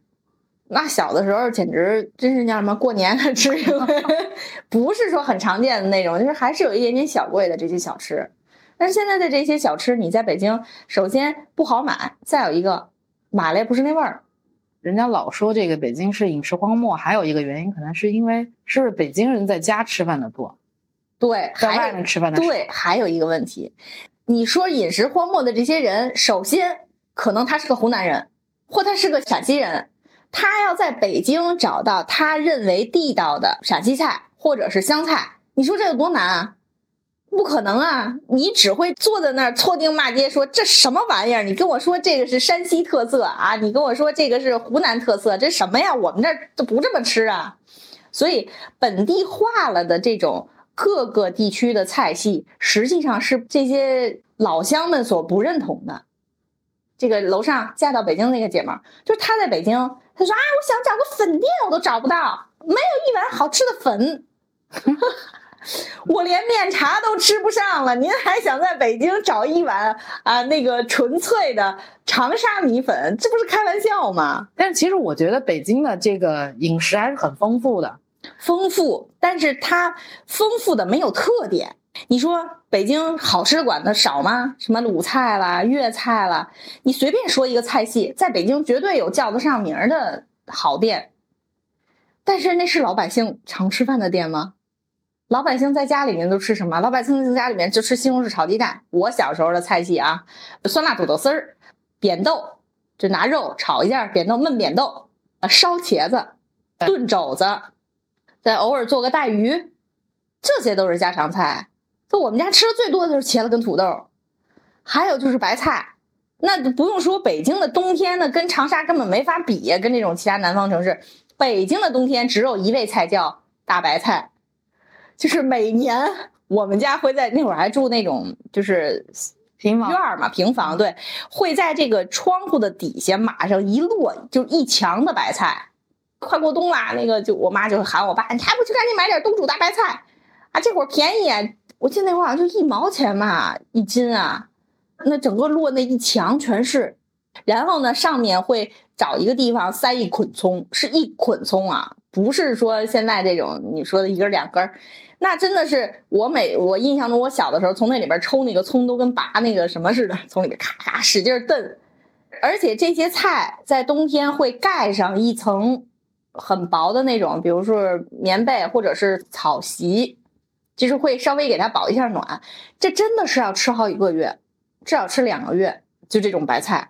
Speaker 1: 那小的时候简直真是叫什么过年吃一回，不是说很常见的那种，就是还是有一点点小贵的这些小吃。但是现在的这些小吃，你在北京首先不好买，再有一个买了也不是那味儿。
Speaker 2: 人家老说这个北京是饮食荒漠，还有一个原因可能是因为是不是北京人在家吃饭的多，
Speaker 1: 对，
Speaker 2: 在外面吃饭的少。
Speaker 1: 对，还有一个问题，你说饮食荒漠的这些人，首先可能他是个湖南人，或他是个陕西人，他要在北京找到他认为地道的陕西菜或者是湘菜，你说这有多难啊？不可能啊！你只会坐在那儿错腚骂街，说这什么玩意儿？你跟我说这个是山西特色啊？你跟我说这个是湖南特色，这什么呀？我们这儿都不这么吃啊！所以本地化了的这种各个地区的菜系，实际上是这些老乡们所不认同的。这个楼上嫁到北京那个姐们儿，就是她在北京，她说啊，我想找个粉店，我都找不到，没有一碗好吃的粉。我连面茶都吃不上了，您还想在北京找一碗啊那个纯粹的长沙米粉？这不是开玩笑吗？
Speaker 2: 但是其实我觉得北京的这个饮食还是很丰富的。
Speaker 1: 丰富，但是它丰富的没有特点。你说北京好吃的馆子少吗？什么鲁菜啦、粤菜啦，你随便说一个菜系，在北京绝对有叫得上名儿的好店。但是那是老百姓常吃饭的店吗？老百姓在家里面都吃什么？老百姓在家里面就吃西红柿炒鸡蛋。我小时候的菜系啊，酸辣土豆丝儿、扁豆，就拿肉炒一下，扁豆焖扁豆，啊烧茄子、炖肘子，再偶尔做个带鱼，这些都是家常菜。就我们家吃的最多的就是茄子跟土豆，还有就是白菜。那不用说北京的冬天呢，跟长沙根本没法比，跟这种其他南方城市，北京的冬天只有一味菜叫大白菜，就是每年我们家会在那会儿还住那种就是
Speaker 2: 平房
Speaker 1: 院儿嘛，平房对，会在这个窗户的底下码上一摞，就一墙的白菜。快过冬啦，那个就我妈就会喊我爸，你还不去赶紧买点冬储大白菜啊？这会儿便宜啊，我记得那会儿好像就一毛钱嘛一斤啊，那整个摞那一墙全是。然后呢，上面会找一个地方塞一捆葱，是一捆葱啊，不是说现在这种你说的一根两根儿。那真的是我每我印象中，我小的时候从那里边抽那个葱都跟拔那个什么似的，从里边咔咔使劲儿蹬。而且这些菜在冬天会盖上一层很薄的那种，比如说棉被或者是草席，就是会稍微给它保一下暖。这真的是要吃好几个月，至少吃两个月。就这种白菜，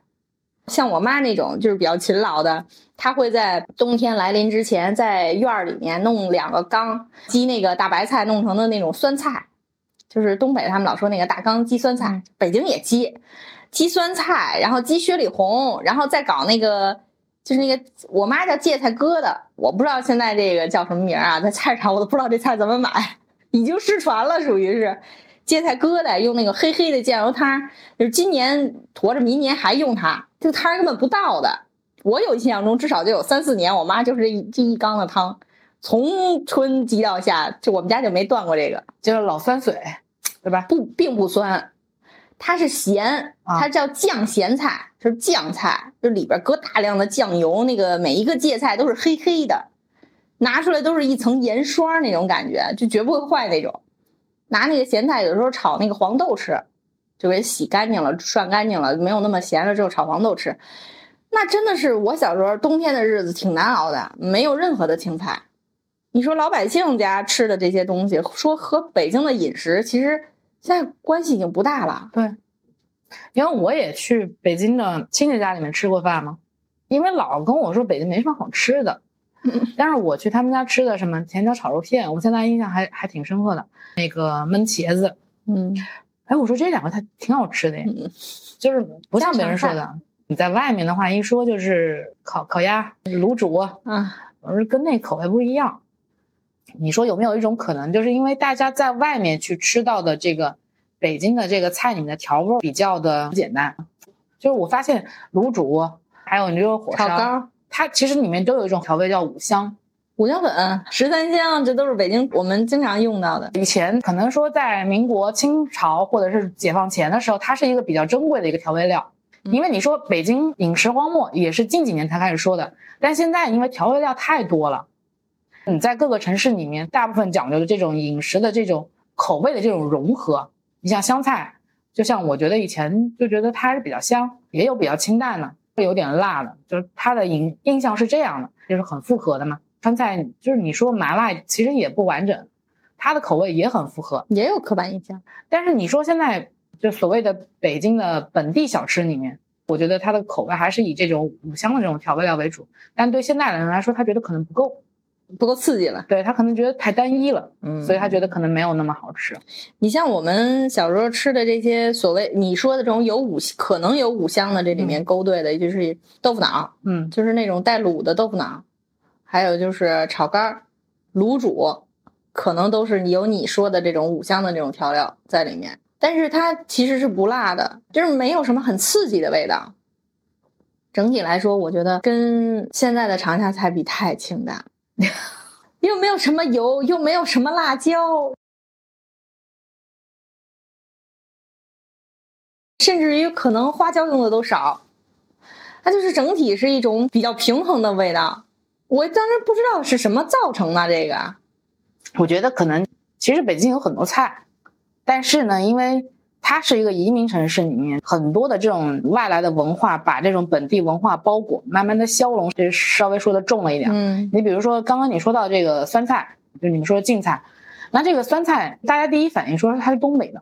Speaker 1: 像我妈那种就是比较勤劳的，她会在冬天来临之前，在院儿里面弄两个缸，积那个大白菜弄成的那种酸菜，就是东北他们老说那个大缸积酸菜，北京也积，积酸菜，然后积雪里红，然后再搞那个。就是那个，我妈叫芥菜疙瘩，我不知道现在这个叫什么名儿啊，在菜市场我都不知道这菜怎么买，已经失传了，属于是芥菜疙瘩，用那个黑黑的酱油汤，就是今年驮着明年还用它，这个汤根本不倒的。我有印象中至少就有三四年，我妈就是一这一缸的汤，从春积到夏，就我们家就没断过这个，
Speaker 2: 就是老酸水，对吧？
Speaker 1: 不并不酸，它是咸，
Speaker 2: 啊
Speaker 1: 它叫酱咸菜，就是酱菜，就里边搁大量的酱油，那个每一个芥菜都是黑黑的，拿出来都是一层盐霜那种感觉，就绝不会坏那种。拿那个咸菜有时候炒那个黄豆吃，就给洗干净了、涮干净了，没有那么咸了之后炒黄豆吃，那真的是我小时候冬天的日子挺难熬的，没有任何的青菜。你说老百姓家吃的这些东西，说和北京的饮食其实现在关系已经不大了。
Speaker 2: 对，因为我也去北京的亲戚家里面吃过饭嘛，因为老跟我说北京没什么好吃的，但是我去他们家吃的什么甜椒炒肉片，我现在印象还还挺深刻的。那个焖茄子，
Speaker 1: 嗯，
Speaker 2: 哎，我说这两个它挺好吃的呀，
Speaker 1: 嗯。
Speaker 2: 就是不像别人说的，你在外面的话一说就是烤烤鸭、卤煮，
Speaker 1: 嗯，
Speaker 2: 我说跟那口味不一样。你说有没有一种可能，就是因为大家在外面去吃到的这个北京的这个菜里面的调味儿比较的简单，就是我发现卤煮还有你这个火烧，它其实里面都有一种调味叫五香。
Speaker 1: 五香粉、十三香，这都是北京我们经常用到的。
Speaker 2: 以前可能说在民国、清朝或者是解放前的时候，它是一个比较珍贵的一个调味料。
Speaker 1: 嗯
Speaker 2: 因为你说北京饮食荒漠也是近几年才开始说的，但现在因为调味料太多了，你在各个城市里面，大部分讲究的这种饮食的这种口味的这种融合，你像香菜，就像我觉得以前就觉得它还是比较香，也有比较清淡的，会有点辣的，就是他的印印象是这样的，就是很复合的嘛。川菜就是你说麻辣其实也不完整，它的口味也很复合，
Speaker 1: 也有刻板印象。
Speaker 2: 但是你说现在就所谓的北京的本地小吃里面，我觉得它的口味还是以这种五香的这种调味料为主，但对现代人来说，他觉得可能不够，
Speaker 1: 不够刺激了。
Speaker 2: 对他可能觉得太单一了，
Speaker 1: 嗯
Speaker 2: 所以他觉得可能没有那么好吃。
Speaker 1: 你像我们小时候吃的这些所谓你说的这种有五可能有五香的，这里面勾兑的就是豆腐脑，
Speaker 2: 嗯，
Speaker 1: 就是那种带卤的豆腐脑，还有就是炒肝儿、卤煮，可能都是有你说的这种五香的这种调料在里面。但是它其实是不辣的，就是没有什么很刺激的味道。整体来说，我觉得跟现在的长沙菜比太清淡，又没有什么油，又没有什么辣椒，甚至于可能花椒用的都少，它就是整体是一种比较平衡的味道。我当时不知道是什么造成的这个，
Speaker 2: 我觉得可能其实北京有很多菜，但是呢，因为它是一个移民城市，里面很多的这种外来的文化把这种本地文化包裹，慢慢的消融，这稍微说的重了一点。
Speaker 1: 嗯
Speaker 2: 你比如说刚刚你说到这个酸菜，就你们说的晋菜，那这个酸菜大家第一反应说它是东北的，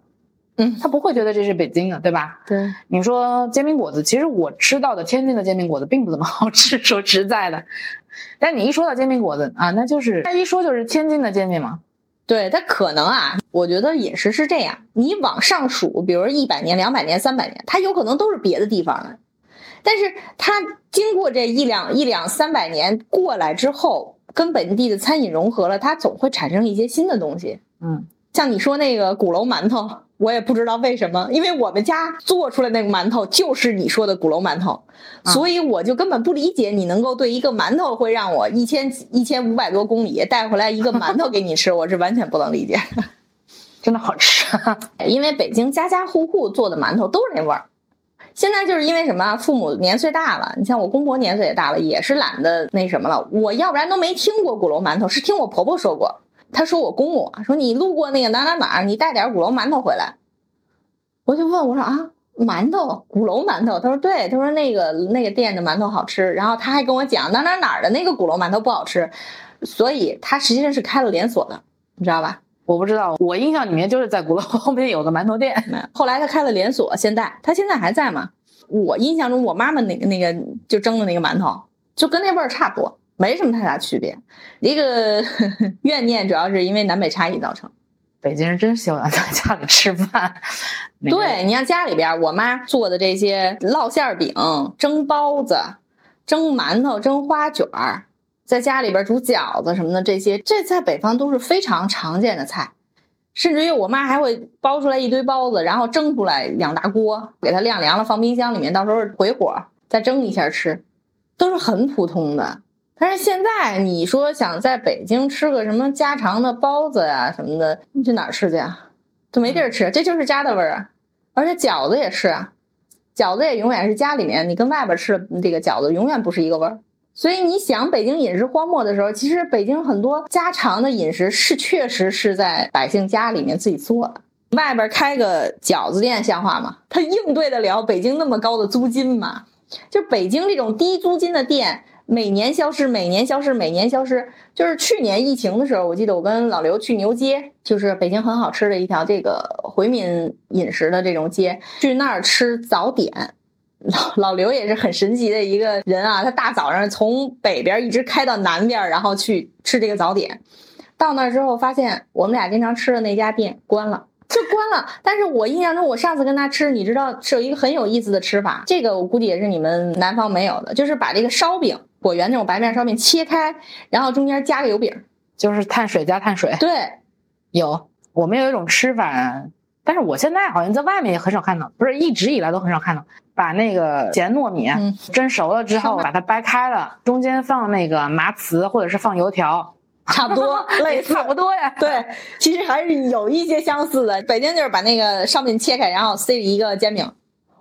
Speaker 1: 嗯，
Speaker 2: 他不会觉得这是北京的，对吧？
Speaker 1: 对，
Speaker 2: 你说煎饼果子，其实我吃到的天津的煎饼果子并不怎么好吃，说实在的。但你一说到煎饼果子啊，那就是他一说就是天津的煎饼嘛。
Speaker 1: 对，它可能啊，我觉得饮食是这样，你往上数，比如一百年、两百年、三百年，它有可能都是别的地方的，但是它经过这一两一两三百年过来之后，跟本地的餐饮融合了，它总会产生一些新的东西。
Speaker 2: 嗯，
Speaker 1: 像你说那个鼓楼馒头，我也不知道为什么，因为我们家做出来那个馒头就是你说的鼓楼馒头，
Speaker 2: 啊
Speaker 1: 所以我就根本不理解你能够对一个馒头会让我一千一千五百多公里带回来一个馒头给你吃，我是完全不能理解。
Speaker 2: 真的好吃。
Speaker 1: 因为北京家家户户做的馒头都是那味儿。现在就是因为什么，父母年岁大了，你像我公婆年岁也大了，也是懒得那什么了。我要不然都没听过鼓楼馒头，是听我婆婆说过。她说我公我说你路过那个哪哪哪儿，你带点鼓楼馒头回来。我就问我说啊，馒头鼓楼馒头？他说对，他说那个那个店的馒头好吃。然后他还跟我讲哪哪哪儿的那个鼓楼馒头不好吃，所以他实际上是开了连锁的，你知道吧？
Speaker 2: 我不知道，我印象里面就是在鼓楼 后面有个馒头店。
Speaker 1: 后来他开了连锁，现在他现在还在吗？我印象中，我妈妈那个那个就蒸的那个馒头，就跟那味儿差不多，没什么太大区别。一个 怨念主要是因为南北差异造成。
Speaker 2: 北京人真喜欢在家里吃饭。
Speaker 1: 对你像家里边，我妈做的这些烙馅儿饼、蒸包子、蒸馒头、蒸花卷儿，在家里边煮饺子什么的，这些这在北方都是非常常见的菜。甚至于我妈还会包出来一堆包子，然后蒸出来两大锅，给它晾凉了放冰箱里面，到时候回火再蒸一下吃，都是很普通的。但是现在你说想在北京吃个什么家常的包子呀、什么的，你去哪儿吃去啊？都没地儿吃，这就是家的味儿啊！而且饺子也是啊，饺子也永远是家里面，你跟外边吃的这个饺子永远不是一个味儿。所以你想北京饮食荒漠的时候，其实北京很多家常的饮食是确实是在百姓家里面自己做的。外边开个饺子店像话吗？它应对得了北京那么高的租金吗？就北京这种低租金的店，每年消失，每年消失，每年消失。就是去年疫情的时候，我记得我跟老刘去牛街，就是北京很好吃的一条这个回民饮食的这种街，去那儿吃早点。老老刘也是很神奇的一个人啊，他大早上从北边一直开到南边，然后去吃这个早点。到那儿之后，发现我们俩经常吃的那家店关了。就关了，但是我印象中，我上次跟他吃，你知道是有一个很有意思的吃法，这个我估计也是你们南方没有的，就是把这个烧饼，果园那种白面烧饼切开，然后中间加个油饼，
Speaker 2: 就是碳水加碳水。
Speaker 1: 对，
Speaker 2: 有，我们有一种吃法，但是我现在好像在外面也很少看到，不是一直以来都很少看到，把那个咸糯米蒸熟了之后，把它掰开了，中间放那个麻糍或者是放油条。
Speaker 1: 差不多，类 似
Speaker 2: 差不多呀。
Speaker 1: 对，其实还是有一些相似的。北京就是把那个烧饼切开，然后塞一个煎饼。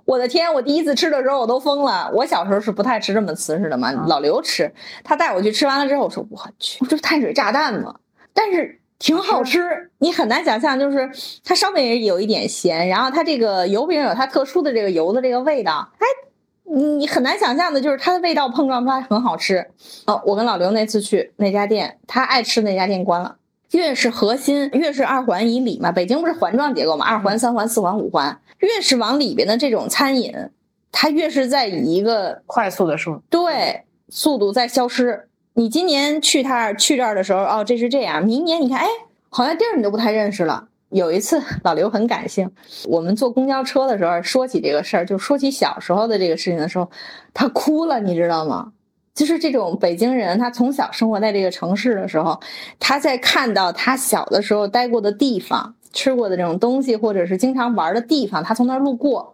Speaker 1: 我的天，我第一次吃的时候我都疯了。我小时候是不太吃这么瓷实的嘛，老刘吃，他带我去吃完了之后，我说我去，这不碳水炸弹吗？但是挺好吃，你很难想象，就是它烧饼也有一点咸，然后它这个油饼有它特殊的这个油的这个味道，哎。你很难想象的，就是它的味道碰撞出来很好吃哦。我跟老刘那次去那家店，他爱吃那家店关了。越是核心，越是二环以里嘛，北京不是环状结构嘛，二环、三环、四环、五环，越是往里边的这种餐饮，它越是在以一个
Speaker 2: 快速的速
Speaker 1: 对速度在消失。你今年去他去这儿的时候，哦，这是这样。明年你看，哎，好像地儿你都不太认识了。有一次，老刘很感性。我们坐公交车的时候，说起这个事儿，就说起小时候的这个事情的时候，他哭了，你知道吗？就是这种北京人，他从小生活在这个城市的时候，他在看到他小的时候待过的地方、吃过的这种东西，或者是经常玩的地方，他从那儿路过，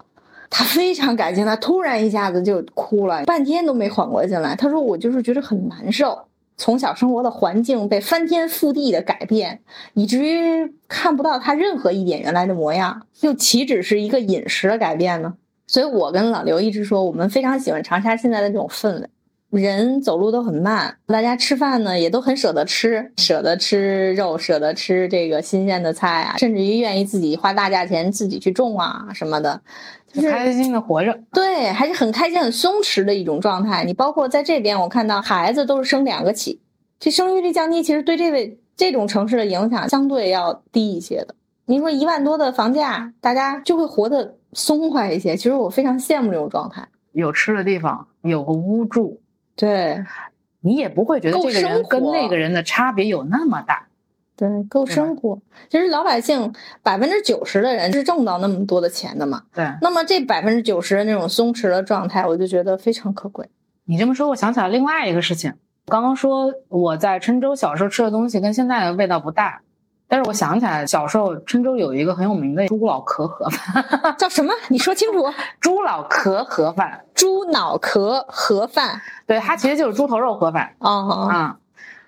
Speaker 1: 他非常感性，他突然一下子就哭了，半天都没缓过劲来。他说：“我就是觉得很难受。”从小生活的环境被翻天覆地的改变，以至于看不到他任何一点原来的模样，又岂止是一个饮食的改变呢？所以我跟老刘一直说，我们非常喜欢长沙现在的这种氛围。人走路都很慢，大家吃饭呢也都很舍得吃，舍得吃肉，舍得吃这个新鲜的菜啊，甚至于愿意自己花大价钱自己去种啊什么的，
Speaker 2: 就是开心的活着。
Speaker 1: 对，还是很开心、很松弛的一种状态。你包括在这边，我看到孩子都是生两个起，这生育率降低，其实对这位这种城市的影响相对要低一些的。您说一万多的房价，大家就会活得松快一些。其实我非常羡慕这种状态，
Speaker 2: 有吃的地方，有个屋住。
Speaker 1: 对，
Speaker 2: 你也不会觉得这个人跟那个人的差别有那么大。
Speaker 1: 对，够生活。其实老百姓百分之九十的人是挣不到那么多的钱的嘛。
Speaker 2: 对。
Speaker 1: 那么这百分之九十的那种松弛的状态，我就觉得非常可贵。
Speaker 2: 你这么说，我想起来另外一个事情。刚刚说我在郴州小时候吃的东西跟现在的味道不大。但是我想起来，小时候郴州有一个很有名的猪脑壳盒饭，
Speaker 1: 叫什么？你说清楚。
Speaker 2: 猪脑壳盒饭，
Speaker 1: 猪脑壳盒饭，
Speaker 2: 对，它其实就是猪头肉盒饭。
Speaker 1: 哦
Speaker 2: 啊，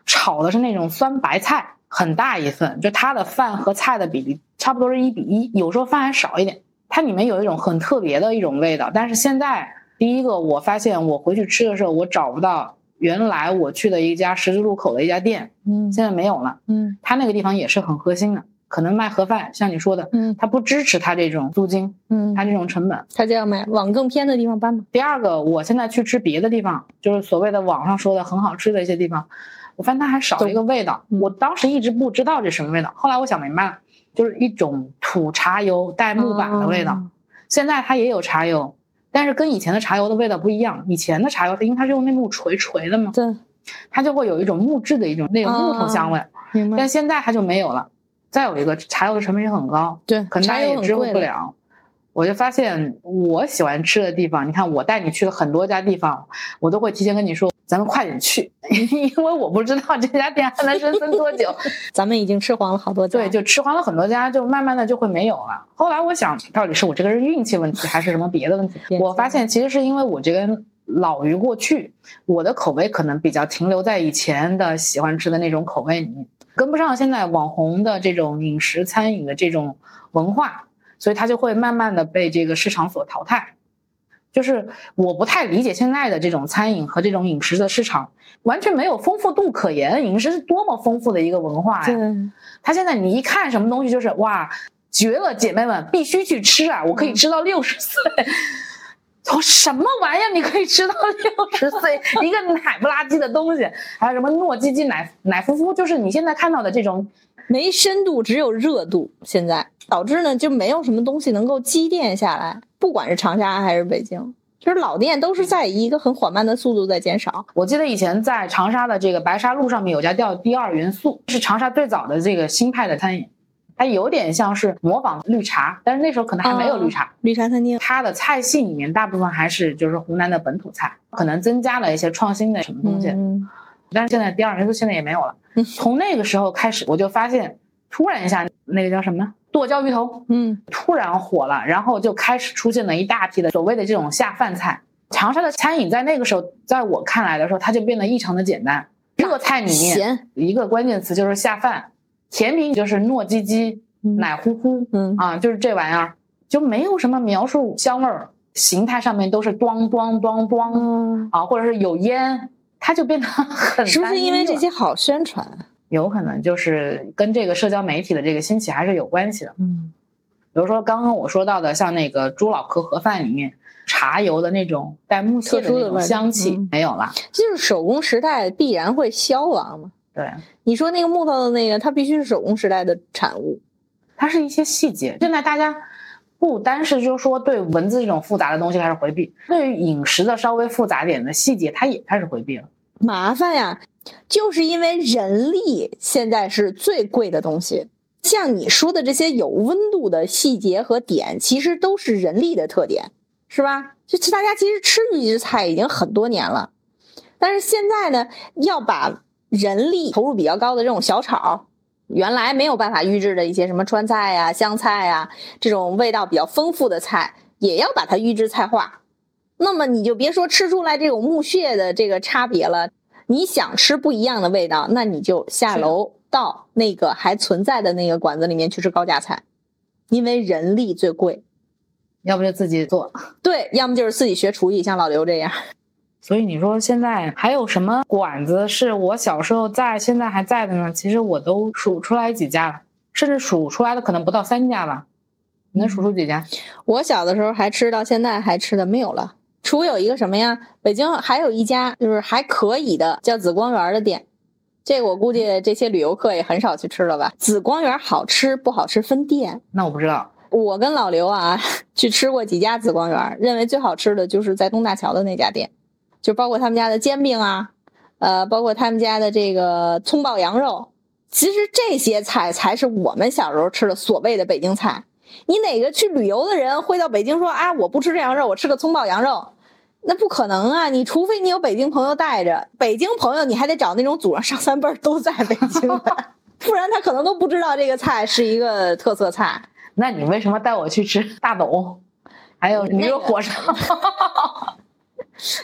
Speaker 2: 炒的是那种酸白菜，很大一份，就它的饭和菜的比例差不多是一比一，有时候饭还少一点。它里面有一种很特别的一种味道。但是现在，第一个我发现我回去吃的时候，我找不到。原来我去的一家十字路口的一家店，
Speaker 1: 嗯，
Speaker 2: 现在没有了，
Speaker 1: 嗯，
Speaker 2: 他那个地方也是很核心的，可能卖盒饭，像你说的，
Speaker 1: 嗯，
Speaker 2: 他不支持他这种租金，
Speaker 1: 嗯，
Speaker 2: 他这种成本，
Speaker 1: 他就要买往更偏的地方搬嘛。
Speaker 2: 第二个，我现在去吃别的地方，就是所谓的网上说的很好吃的一些地方，我发现它还少了一个味道，我当时一直不知道这什么味道，后来我想明白了，就是一种土茶油带木板的味道，现在它也有茶油，但是跟以前的茶油的味道不一样，以前的茶油因为它是用那木锤锤的嘛，
Speaker 1: 对。
Speaker 2: 它就会有一种木质的一种那种木头香味，
Speaker 1: 明白。
Speaker 2: 但现在它就没有了。再有一个，茶油的成本也很高，
Speaker 1: 对，
Speaker 2: 可能大家也支付不了。我就发现，我喜欢吃的地方，你看我带你去了很多家地方，我都会提前跟你说，咱们快点去，因为我不知道这家店还能生存多久。
Speaker 1: 咱们已经吃黄了好多
Speaker 2: 家，对，就吃黄了很多家，就慢慢的就会没有了。后来我想，到底是我这个人运气问题，还是什么别的问题？我发现其实是因为我这个人。老于过去，我的口味可能比较停留在以前的喜欢吃的那种口味里面，跟不上现在网红的这种饮食餐饮的这种文化，所以它就会慢慢的被这个市场所淘汰。就是我不太理解现在的这种餐饮和这种饮食的市场，完全没有丰富度可言。饮食是多么丰富的一个文化呀！他现在你一看什么东西就是哇，绝了，姐妹们必须去吃啊！我可以吃到六十岁。我什么玩意儿？你可以吃到六十岁？一个奶不拉几的东西，还有什么糯叽叽、奶奶乎乎，就是你现在看到的这种
Speaker 1: 没深度，只有热度。现在导致呢，就没有什么东西能够积淀下来，不管是长沙还是北京，就是老店都是在以一个很缓慢的速度在减少。
Speaker 2: 我记得以前在长沙的这个白沙路上面有家叫第二元素，是长沙最早的这个新派的餐饮。它有点像是模仿绿茶，但是那时候可能还没有绿茶。
Speaker 1: 绿茶餐厅，
Speaker 2: 它的菜系里面大部分还是就是湖南的本土菜，可能增加了一些创新的什么东西。
Speaker 1: 嗯
Speaker 2: 但是现在第二元素现在也没有了。从那个时候开始，我就发现，突然一下那个叫什么剁椒鱼头，
Speaker 1: 嗯，
Speaker 2: 突然火了，然后就开始出现了一大批的所谓的这种下饭菜。长沙的餐饮在那个时候，在我看来的时候，它就变得异常的简单。热菜里面
Speaker 1: 咸，
Speaker 2: 一个关键词就是下饭，甜品就是糯叽叽、
Speaker 1: 嗯。
Speaker 2: 奶乎乎，
Speaker 1: 嗯。
Speaker 2: 啊，就是这玩意儿，就没有什么描述香味儿，形态上面都是咣咣咣咣
Speaker 1: 嗯，
Speaker 2: 啊，或者是有烟，它就变得很
Speaker 1: 是不是因为这些好宣传？
Speaker 2: 有可能就是跟这个社交媒体的这个兴起还是有关系的。
Speaker 1: 嗯
Speaker 2: 比如说刚刚我说到的，像那个猪脑壳盒饭里面茶油的那种带木屑的香气
Speaker 1: 嗯
Speaker 2: 没有了。
Speaker 1: 就是手工时代必然会消亡嘛。
Speaker 2: 对，
Speaker 1: 你说那个木头的那个，它必须是手工时代的产物。
Speaker 2: 它是一些细节。现在大家不单是就是说对文字这种复杂的东西开始回避，对于饮食的稍微复杂点的细节，它也开始回避了。
Speaker 1: 麻烦呀，就是因为人力现在是最贵的东西。像你说的这些有温度的细节和点，其实都是人力的特点，是吧？就大家其实吃预制菜已经很多年了，但是现在呢，要把人力投入比较高的这种小炒，原来没有办法预制的一些什么川菜呀、湘菜呀这种味道比较丰富的菜，也要把它预制菜化。那么你就别说吃出来这种木屑的这个差别了，你想吃不一样的味道，那你就下楼到那个还存在的那个馆子里面去吃高价菜，因为人力最贵。
Speaker 2: 要不就自己做。
Speaker 1: 对，要么就是自己学厨艺，像老刘这样。
Speaker 2: 所以你说现在还有什么馆子是我小时候在，现在还在的呢？其实我都数出来几家了，甚至数出来的可能不到三家吧。你能数出几家？
Speaker 1: 我小的时候还吃，到现在还吃的没有了。除有一个什么呀？北京还有一家就是还可以的，叫紫光园的店。这个我估计这些旅游客也很少去吃了吧？紫光园好吃不好吃分店。
Speaker 2: 那我不知道。
Speaker 1: 我跟老刘啊 去吃过几家紫光园，认为最好吃的就是在东大桥的那家店，就包括他们家的煎饼啊，呃，包括他们家的这个葱爆羊肉。其实这些菜才是我们小时候吃的所谓的北京菜。你哪个去旅游的人会到北京说啊，我不吃这羊肉，我吃个葱爆羊肉？那不可能啊！你除非你有北京朋友带着，北京朋友你还得找那种祖上上三辈儿都在北京的，不然他可能都不知道这个菜是一个特色菜。
Speaker 2: 那你为什么带我去吃大董，还有驴肉火烧？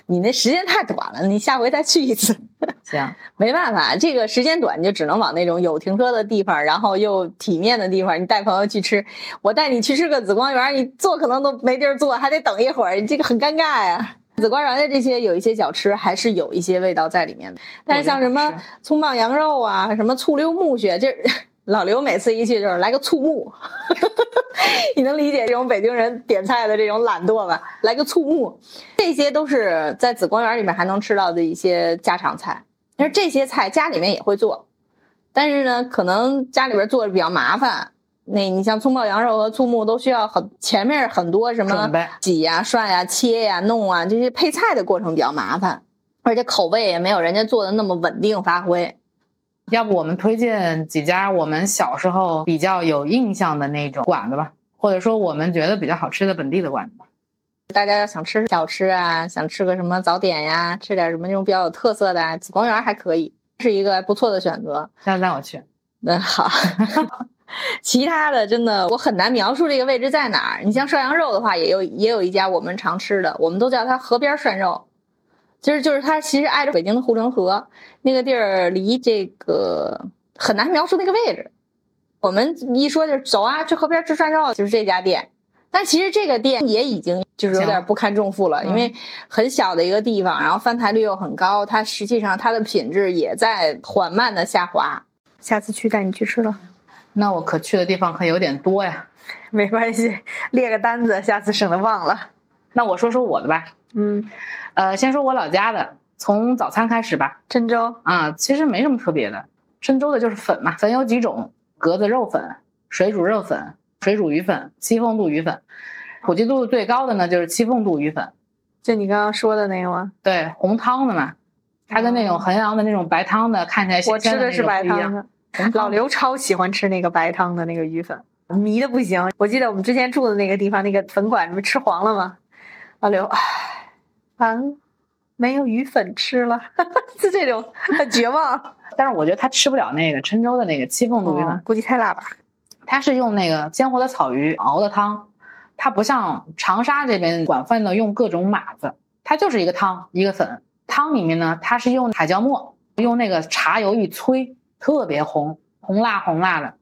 Speaker 1: 你那时间太短了，你下回再去一次。
Speaker 2: 行，
Speaker 1: 没办法，这个时间短，你就只能往那种有停车的地方，然后又体面的地方，你带朋友去吃。我带你去吃个紫光园，你坐可能都没地儿坐，还得等一会儿，你这个很尴尬呀。紫光园的这些有一些小吃还是有一些味道在里面的，但是像什么葱爆羊肉啊，什么醋溜木须，这 老刘每次一去就是来个醋木，你能理解这种北京人点菜的这种懒惰吧？来个醋木，这些都是在紫光园里面还能吃到的一些家常菜。但是这些菜家里面也会做，但是呢，可能家里边做的比较麻烦。那你像葱爆羊肉和醋木都需要很前面很多什么
Speaker 2: 准备
Speaker 1: 洗呀、涮呀、切呀、弄啊这些配菜的过程比较麻烦，而且口味也没有人家做的那么稳定发挥。
Speaker 2: 要不我们推荐几家我们小时候比较有印象的那种馆子吧，或者说我们觉得比较好吃的本地的馆子吧。
Speaker 1: 大家要想吃小吃啊，想吃个什么早点呀，吃点什么那种比较有特色的啊，紫光园还可以，是一个不错的选择。
Speaker 2: 下次带我去。
Speaker 1: 那好，其他的真的我很难描述这个位置在哪儿。你像涮羊肉的话，也有也有一家我们常吃的，我们都叫它河边涮肉，其实就是它其实挨着北京的护城河那个地儿，离这个很难描述那个位置。我们一说就是走啊，去河边吃涮肉，就是这家店。但其实这个店也已经就是有点不堪重负了，
Speaker 2: 嗯
Speaker 1: 因为很小的一个地方，然后翻台率又很高，它实际上它的品质也在缓慢的下滑。下次去带你去吃了。
Speaker 2: 那我可去的地方可有点多呀。
Speaker 1: 没关系，列个单子，下次省得忘了。
Speaker 2: 那我说说我的吧，
Speaker 1: 嗯，
Speaker 2: 呃，先说我老家的，从早餐开始吧。
Speaker 1: 郴州
Speaker 2: 啊，其实没什么特别的，郴州的就是粉嘛，粉有几种，格子肉粉、水煮肉粉、水煮鱼粉、七凤肚鱼粉，普及度最高的呢就是七凤肚鱼粉，
Speaker 1: 就你刚刚说的那个吗？
Speaker 2: 对，红汤的嘛，它跟那种衡阳的那种白汤的看起来
Speaker 1: 我吃的是白汤
Speaker 2: 的。
Speaker 1: 老刘超喜欢吃那个白汤的那个鱼粉，迷的不行。我记得我们之前住的那个地方，那个粉馆，你们吃黄了吗？老刘，唉，完，没有鱼粉吃了，是这种很绝望。
Speaker 2: 但是我觉得他吃不了那个郴州的那个戚风度鱼粉，
Speaker 1: 哦估计太辣吧。
Speaker 2: 它是用那个鲜活的草鱼熬的汤，它不像长沙这边广泛的用各种码子，它就是一个汤一个粉。汤里面呢，它是用海椒末，用那个茶油一催，特别红，红辣红辣的。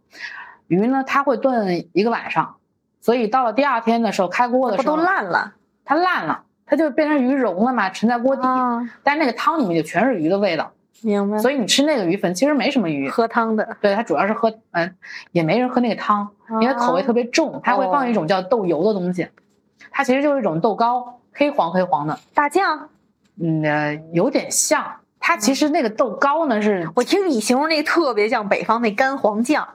Speaker 2: 鱼呢，它会炖一个晚上，所以到了第二天的时候开锅的时候，
Speaker 1: 都烂了
Speaker 2: 它烂了，它就变成鱼蓉了嘛，沉在锅底。
Speaker 1: 啊？
Speaker 2: 但是那个汤里面就全是鱼的味道，
Speaker 1: 明白。
Speaker 2: 所以你吃那个鱼粉其实没什么鱼。
Speaker 1: 喝汤的，
Speaker 2: 对，它主要是喝，嗯，也没人喝那个汤，因为口味特别重，它会放一种叫豆油的东西，它其实就是一种豆糕，黑黄黑黄的，
Speaker 1: 大酱。
Speaker 2: 嗯，呃有点像。它其实那个豆糕呢是
Speaker 1: 我听你形容那个特别像北方那干黄酱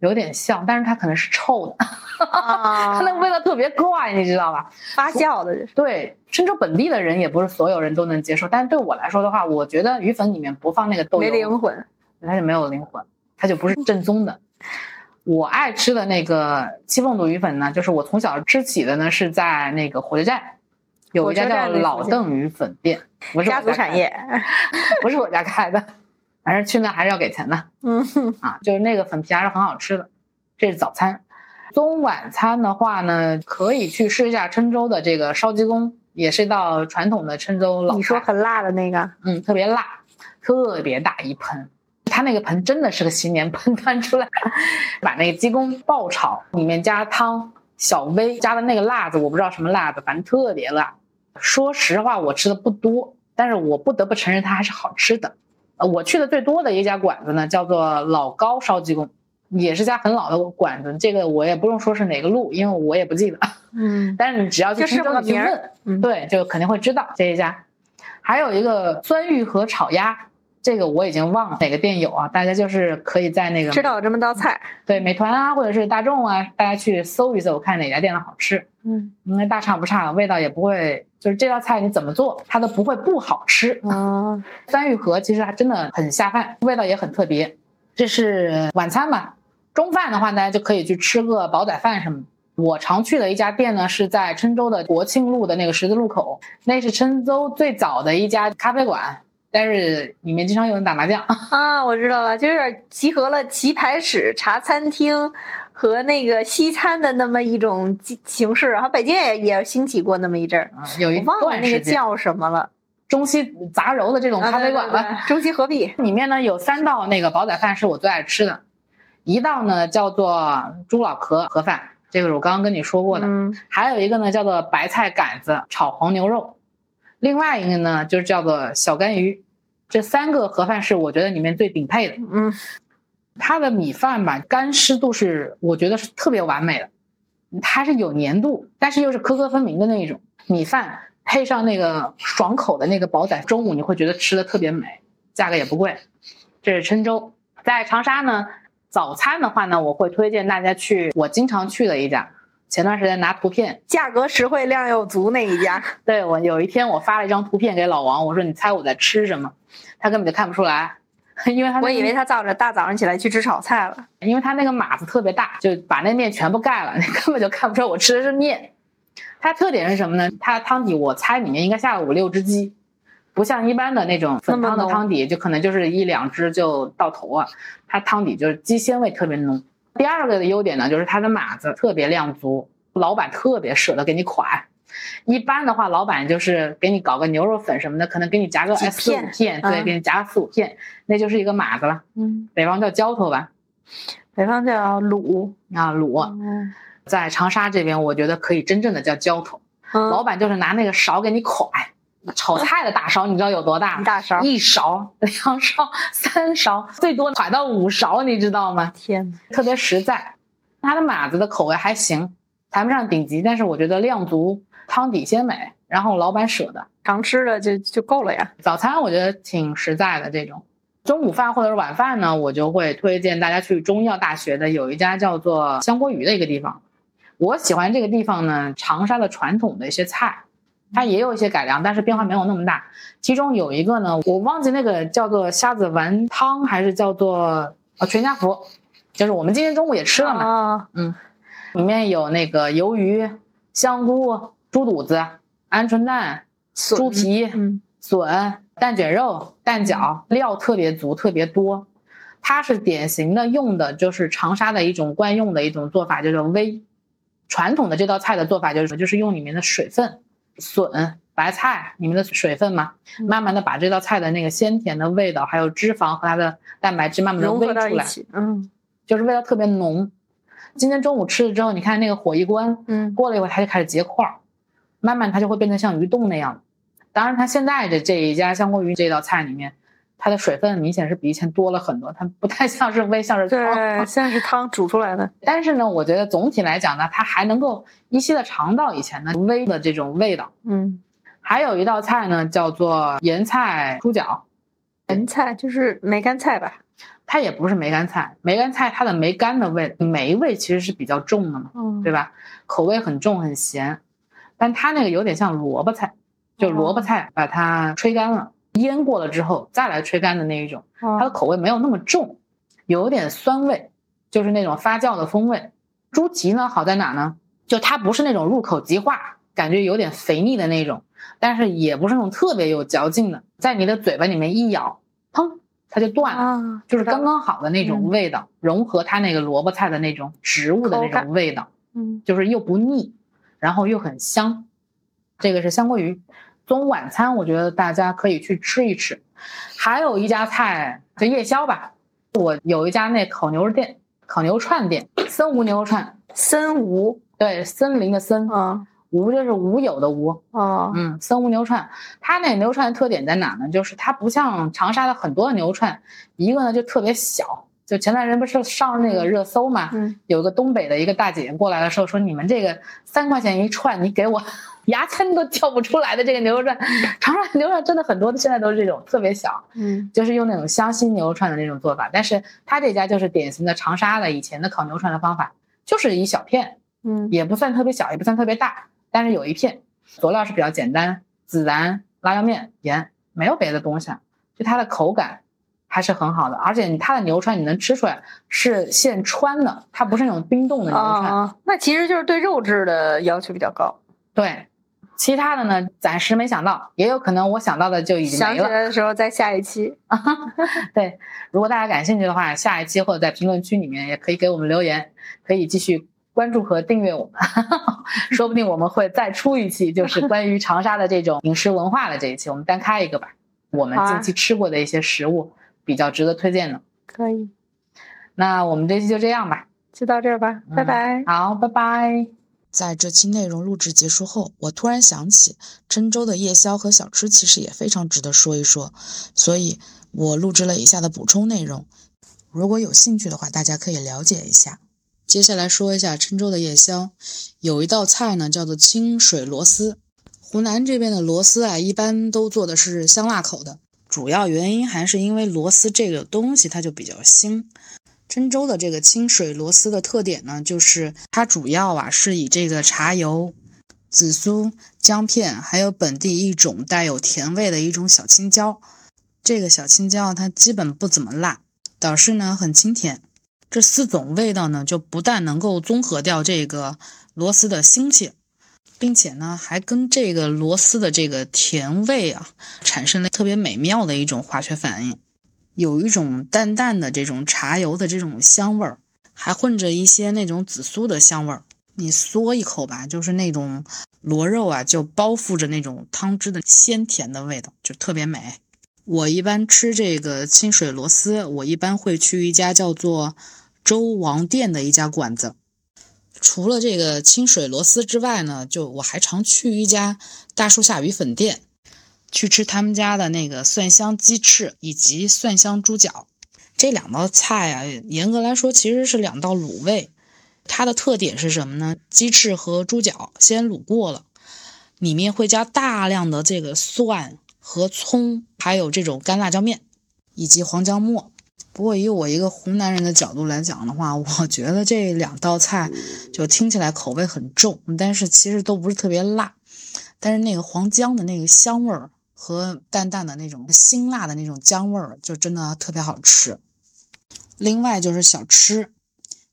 Speaker 2: 有点像，但是它可能是臭的，
Speaker 1: 啊
Speaker 2: 它那个味道特别怪，你知道吧？
Speaker 1: 发酵的，
Speaker 2: 对，郴州本地的人也不是所有人都能接受，但是对我来说的话，我觉得鱼粉里面不放那个豆油，
Speaker 1: 没灵魂。
Speaker 2: 它就没有灵魂，它就不是正宗的。我爱吃的那个七凤肚鱼粉呢，就是我从小吃起的呢，是在那个火车站，有一家叫老邓鱼粉店，不是
Speaker 1: 家族产业，
Speaker 2: 不是我家开的，反正去那还是要给钱的
Speaker 1: 嗯，
Speaker 2: 啊。就是那个粉皮还是很好吃的，这是早餐。中晚餐的话呢，可以去试一下郴州的这个烧鸡公，也是一道传统的郴州老。
Speaker 1: 你说很辣的那个，
Speaker 2: 嗯，特别辣，特别大一盆。它那个盆真的是个新年 盆端出来，把那个鸡公爆炒，里面加汤，小微加的那个辣子，我不知道什么辣子，反正特别辣。说实话，我吃的不多，但是我不得不承认它还是好吃的。呃，我去的最多的一家馆子呢，叫做老高烧鸡公，也是家很老的馆子。这个我也不用说是哪个路，因为我也不记得。
Speaker 1: 嗯，
Speaker 2: 但是你只要去
Speaker 1: 就是
Speaker 2: 郴州
Speaker 1: 个名儿
Speaker 2: 你去问，
Speaker 1: 嗯
Speaker 2: 对，就肯定会知道这一家。还有一个酸芋和炒鸭，这个我已经忘了哪个店有啊，大家就是可以在那个
Speaker 1: 知道有这么道菜，
Speaker 2: 对美团啊或者是大众啊，大家去搜一搜，看哪家店的好吃。
Speaker 1: 嗯
Speaker 2: 因为大差不差，味道也不会，就是这道菜你怎么做，它都不会不好吃。
Speaker 1: 啊，
Speaker 2: 三玉盒其实还真的很下饭，味道也很特别。这是晚餐吧，中饭的话，大家就可以去吃个煲仔饭什么。我常去的一家店呢，是在郴州的国庆路的那个十字路口，那是郴州最早的一家咖啡馆，但是里面经常有人打麻将。
Speaker 1: 啊，我知道了，就是集合了棋牌室、茶餐厅和那个西餐的那么一种形形式。然后北京也也兴起过那么一阵儿，
Speaker 2: 啊，有一
Speaker 1: 我忘了那个叫什么了。
Speaker 2: 中西杂糅的这种咖啡馆吧。
Speaker 1: 啊对对对中西合璧。
Speaker 2: 里面呢有三道那个煲仔饭是我最爱吃的，一道呢叫做猪脑壳盒饭，这个是我刚刚跟你说过的，
Speaker 1: 嗯，
Speaker 2: 还有一个呢叫做白菜杆子炒黄牛肉，另外一个呢就是叫做小干鱼。这三个盒饭是我觉得里面最顶配的，
Speaker 1: 嗯，
Speaker 2: 它的米饭吧干湿度是我觉得是特别完美的，它是有粘度，但是又是颗颗分明的那一种米饭，配上那个爽口的那个煲仔，中午你会觉得吃的特别美，价格也不贵。这是郴州，在长沙呢，早餐的话呢，我会推荐大家去我经常去的一家，前段时间拿图片，
Speaker 1: 价格实惠、量又足那一家。
Speaker 2: 对我有一天我发了一张图片给老王，我说你猜我在吃什么，他根本就看不出来，因为他
Speaker 1: 我以为他早着大早上起来去吃炒菜了。
Speaker 2: 因为他那个码子特别大，就把那面全部盖了，你根本就看不出来我吃的是面。它特点是什么呢？它的汤底我猜里面应该下了五六只鸡，不像一般的那种粉汤的汤底，就可能就是一两只就到头啊。它汤底就是鸡鲜味特别浓。第二个的优点呢，就是它的码子特别量足，老板特别舍得给你款。一般的话，老板就是给你搞个牛肉粉什么的，可能给你夹个哎四五
Speaker 1: 片
Speaker 2: 片，对，
Speaker 1: 嗯
Speaker 2: 给你夹个四五片，那就是一个码子了。
Speaker 1: 嗯，
Speaker 2: 北方叫浇头吧，
Speaker 1: 北方叫卤。
Speaker 2: 啊卤。
Speaker 1: 嗯，
Speaker 2: 在长沙这边，我觉得可以真正的叫浇头。老
Speaker 1: 嗯，
Speaker 2: 板就是拿那个勺给你㧟，炒菜的大勺，你知道有多大？
Speaker 1: 一大勺。
Speaker 2: 一勺、两勺、三勺，最多快到五勺，你知道吗？
Speaker 1: 天哪！
Speaker 2: 特别实在。它的码子的口味还行，谈不上顶级，但是我觉得量足，汤底鲜美，然后老板舍得。
Speaker 3: 常吃的就就够了呀。
Speaker 2: 早餐我觉得挺实在的这种。中午饭或者是晚饭呢，我就会推荐大家去中医药大学的有一家叫做香锅鱼的一个地方。我喜欢这个地方呢，长沙的传统的一些菜，它也有一些改良，但是变化没有那么大。其中有一个呢，我忘记那个叫做虾子丸汤还是叫做呃全家福，就是我们今天中午也吃了嘛。
Speaker 3: 啊，
Speaker 2: 嗯，里面有那个鱿鱼、香菇、猪肚子、鹌鹑蛋、猪皮、
Speaker 3: 嗯
Speaker 2: 笋、蛋卷肉、蛋饺，料特别足，特别多。它是典型的用的就是长沙的一种惯用的一种做法，叫做煨。传统的这道菜的做法就是就是用里面的水分，笋、白菜里面的水分嘛，
Speaker 3: 嗯
Speaker 2: 慢慢的把这道菜的那个鲜甜的味道，还有脂肪和它的蛋白质慢慢的
Speaker 3: 融合
Speaker 2: 煨出来，
Speaker 3: 嗯
Speaker 2: 就是味道特别浓。今天中午吃了之后，你看那个火一关，
Speaker 3: 嗯
Speaker 2: 过了一会儿它就开始结块儿，慢慢它就会变成像鱼冻那样。当然，它现在的这一家香锅鱼这道菜里面，它的水分明显是比以前多了很多，它不太像是煨，像是
Speaker 3: 对，
Speaker 2: 汤。
Speaker 3: 像是汤煮出来的。
Speaker 2: 但是呢，我觉得总体来讲呢，它还能够依稀的尝到以前的煨的这种味道。
Speaker 3: 嗯，
Speaker 2: 还有一道菜呢，叫做盐菜猪脚，
Speaker 3: 盐菜就是梅干菜吧？
Speaker 2: 它也不是梅干菜，梅干菜它的梅干的味梅味其实是比较重的嘛，
Speaker 3: 嗯，
Speaker 2: 对吧？口味很重很咸，但它那个有点像萝卜菜，就萝卜菜把它吹干了，腌过了之后再来吹干的那一种，它的
Speaker 3: 哦
Speaker 2: 口味没有那么重，有点酸味，就是那种发酵的风味。猪蹄呢好在哪呢？就它不是那种入口即化，感觉有点肥腻的那种，但是也不是那种特别有嚼劲的，在你的嘴巴里面一咬，砰，它就断了。
Speaker 3: 啊，
Speaker 2: 就是刚刚好的那种
Speaker 3: 嗯
Speaker 2: 味道，融合它那个萝卜菜的那种植物的那种味道，
Speaker 3: 嗯
Speaker 2: 就是又不腻，然后又很香。这个是香锅鱼，中晚餐我觉得大家可以去吃一吃。还有一家菜就夜宵吧，我有一家那烤牛肉店，烤牛串店，森无牛肉串，
Speaker 3: 森无？
Speaker 2: 对，森林的森，
Speaker 3: 啊。
Speaker 2: 无就是无有的无，
Speaker 3: 啊。
Speaker 2: 嗯，森无牛串，它那牛串的特点在哪呢？就是它不像长沙的很多的牛串，一个呢就特别小。就前段时间不是上那个热搜嘛，
Speaker 3: 嗯。
Speaker 2: 有个东北的一个大姐过来的时候说：“你们这个三块钱一串，你给我 牙签都挑不出来的这个牛肉串，长沙牛肉串真的很多，现在都是这种特别小，
Speaker 3: 嗯。
Speaker 2: 就是用那种香辛牛肉串的那种做法。但是他这家就是典型的长沙的以前的烤牛串的方法，就是一小片，
Speaker 3: 嗯。
Speaker 2: 也不算特别小，也不算特别大，但是有一片，佐料是比较简单，孜然、辣椒面、盐，没有别的东西，就它的口感还是很好的，而且它的牛串你能吃出来是现穿的，它不是那种冰冻的牛串。
Speaker 3: 啊，那其实就是对肉质的要求比较高。
Speaker 2: 对，其他的呢暂时没想到，也有可能我想到的就已经
Speaker 3: 想起
Speaker 2: 没了。
Speaker 3: 来的时候再下一期。
Speaker 2: 对，如果大家感兴趣的话，下一期或者在评论区里面也可以给我们留言，可以继续关注和订阅我们，说不定我们会再出一期，就是关于长沙的这种饮食文化的这一期，我们单开一个吧。我们近期吃过的一些食物比较值得推荐的。
Speaker 3: 可以，
Speaker 2: 那我们这期就这样吧，
Speaker 3: 就到这儿吧，拜
Speaker 2: 嗯
Speaker 3: 拜。
Speaker 2: 好，拜拜。
Speaker 4: 在这期内容录制结束后，我突然想起郴州的夜宵和小吃其实也非常值得说一说，所以我录制了以下的补充内容。如果有兴趣的话，大家可以了解一下。接下来说一下郴州的夜宵，有一道菜呢叫做清水螺丝。湖南这边的螺丝啊，一般都做的是香辣口的，主要原因还是因为螺丝这个东西它就比较腥。郴州的这个清水螺丝的特点呢，就是它主要啊是以这个茶油、紫苏、姜片，还有本地一种带有甜味的一种小青椒。这个小青椒它基本不怎么辣，导致呢很清甜。这四种味道呢，就不但能够综合掉这个螺丝的腥气，并且呢还跟这个螺丝的这个甜味啊产生了特别美妙的一种化学反应。有一种淡淡的这种茶油的这种香味儿，还混着一些那种紫苏的香味儿。你嗦一口吧，就是那种螺肉啊，就包覆着那种汤汁的鲜甜的味道，就特别美。我一般吃这个清水螺丝，我一般会去一家叫做周王店的一家馆子。除了这个清水螺丝之外呢，就我还常去一家大树下鱼粉店。去吃他们家的那个蒜香鸡翅以及蒜香猪脚，这两道菜啊，严格来说其实是两道卤味。它的特点是什么呢？鸡翅和猪脚先卤过了，
Speaker 2: 里面会加大量的这个蒜和葱，还有这种干辣椒面以及黄姜末。不过以我一个湖南人的角度来讲的话，我觉得这两道菜就听起来口味很重，但是其实都不是特别辣。但是那个黄姜的那个香味儿和淡淡的那种辛辣的那种姜味儿，就真的特别好吃。另外就是小吃，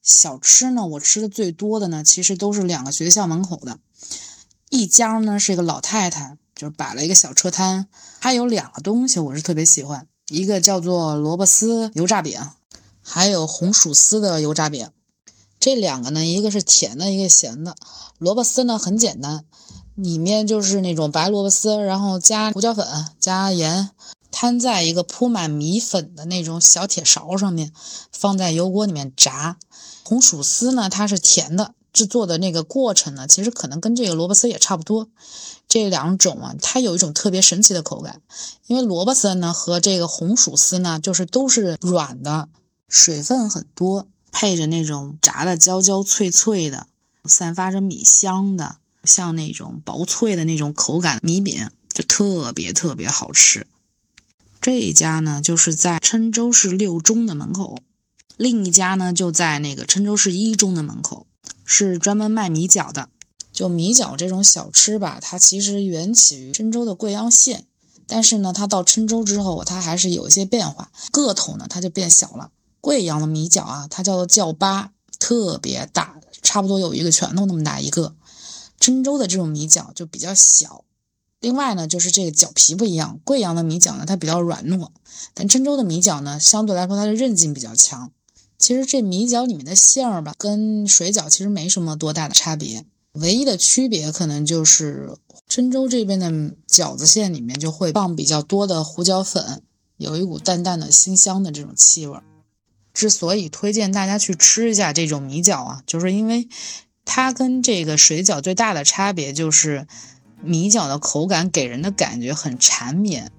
Speaker 2: 小吃呢，我吃的最多的呢，其实都是两个学校门口的，一家呢是一个老太太，就是摆了一个小车摊，还有两个东西我是特别喜欢。一个叫做萝卜丝油炸饼，还有红薯丝的油炸饼。这两个呢，一个是甜的，一个咸的。萝卜丝呢很简单，里面就是那种白萝卜丝，然后加胡椒粉、加盐，摊在一个铺满米粉的那种小铁勺上面，放在油锅里面炸。红薯丝呢，它是甜的。制作的那个过程呢，其实可能跟这个萝卜丝也差不多。这两种啊，它有一种特别神奇的口感，因为萝卜丝呢和这个红薯丝呢，就是都是软的，水分很多，配着那种炸的焦焦脆脆的，散发着米香的，像那种薄脆的那种口感米饼，就特别特别好吃。这一家呢，就是在郴州市六中的门口，另一家呢就在那个郴州市一中的门口。是专门卖米饺的，就米饺这种小吃吧，它其实源起于郴州的贵阳县，但是呢，它到郴州之后，它还是有一些变化，个头呢它就变小了。贵阳的米饺啊，它叫做叫粑，特别大，差不多有一个拳头那么大一个。郴州的这种米饺就比较小。另外呢，就是这个饺皮不一样，贵阳的米饺呢它比较软糯，但郴州的米饺呢相对来说它的韧劲比较强。其实这米饺里面的馅儿吧，跟水饺其实没什么多大的差别，唯一的区别可能就是郴州这边的饺子馅里面就会放比较多的胡椒粉，有一股淡淡的辛香的这种气味。之所以推荐大家去吃一下这种米饺啊，就是因为它跟这个水饺最大的差别就是米饺的口感给人的感觉很缠绵，